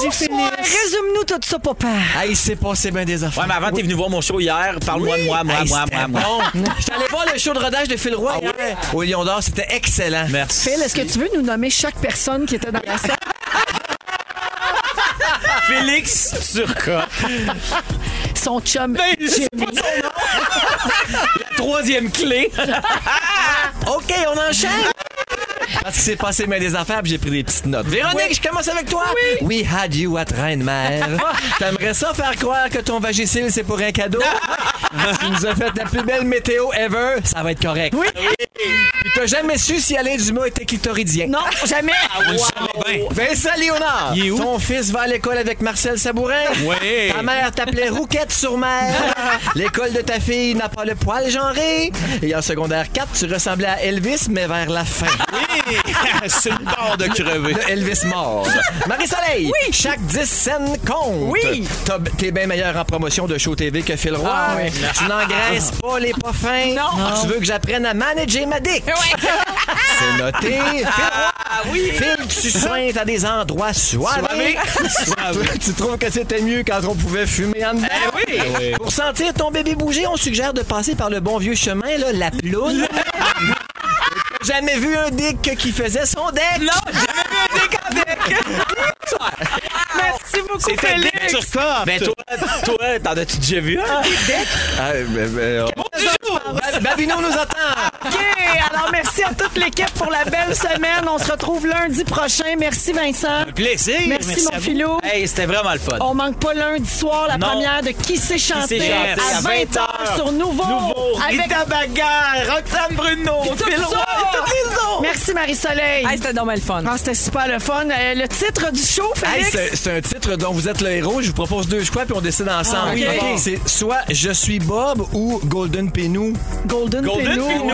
Résume-nous tout ça, papa. Hey, c'est passé bien des affaires. Ouais, mais avant, t'es venu voir mon show hier. Parle-moi de moi, moi, Hey, moi, moi, moi. bon. Allé voir le show de rodage de Phil Roy hier au Lion d'Or. C'était excellent. Merci. Phil, est-ce que tu veux nous nommer chaque personne qui était dans la salle? Félix Turcotte. Son chum. Jimmy. Troisième clé. OK, on enchaîne. Parce qu'il s'est passé bien des affaires, j'ai pris des petites notes. Véronique, je commence avec toi. Oui. We had you at Reine-Mère. T'aimerais ça faire croire que ton vagicile, c'est pour un cadeau? tu nous as fait la plus belle météo ever. Ça va être correct. Oui. Puis t'as jamais su si Alain Dumas était clitoridien. Non, jamais. Vincent Léonard. Il est où? Ton fils va à l'école avec Marcel Sabourin. Oui. Ta mère t'appelait Rouquette sur mer. L'école de ta fille n'a pas le poil genré. Et en secondaire 4, tu ressemblais à Elvis, mais vers la fin. Oui, c'est le bord de crever. Le Elvis mort. Marie-Soleil, chaque 10 scènes compte. Oui. T'es bien meilleur en promotion de show TV que Phil Roy. Ah oui. Tu n'engraisses pas les pas fins. Non. Tu veux que j'apprenne à manager ma dick. C'est noté. Phil Roy. Phil, tu soignes à des endroits soivés. tu trouves que c'était mieux quand on pouvait fumer en dedans? oui. Pour sentir ton bébé bouger, on suggère de passer par le bon vieux chemin, là, la ploune. Jamais vu un dick qui faisait son deck? Non, jamais vu un dick en deck! Merci beaucoup, C'était. Dick Turcotte. Ben toi, toi, t'en as-tu déjà vu un? Ah, ben, ben, Ba- Babino nous attend! OK. Merci à toute l'équipe pour la belle semaine. On se retrouve lundi prochain. Merci, Vincent. Plaisir. Merci, mon filou. Hey, c'était vraiment le fun. On manque pas lundi soir la Non. première de Qui s'est chanté, à à 20h sur Nouveau. Avec Rita Bagarre, Roxane Bruno, Phil ça. Roy, toutes les autres. Merci, Marie-Soleil. Hey, c'était dommage le fun. Ah, C'était super le fun. Euh, le titre du show, Félix? c'est c'est un titre dont vous êtes le héros. Je vous propose deux choix puis on décide ensemble. Ah, oui, OK? bon. C'est soit Je suis Bob ou Golden Penou. Golden, Golden Penou. Penou.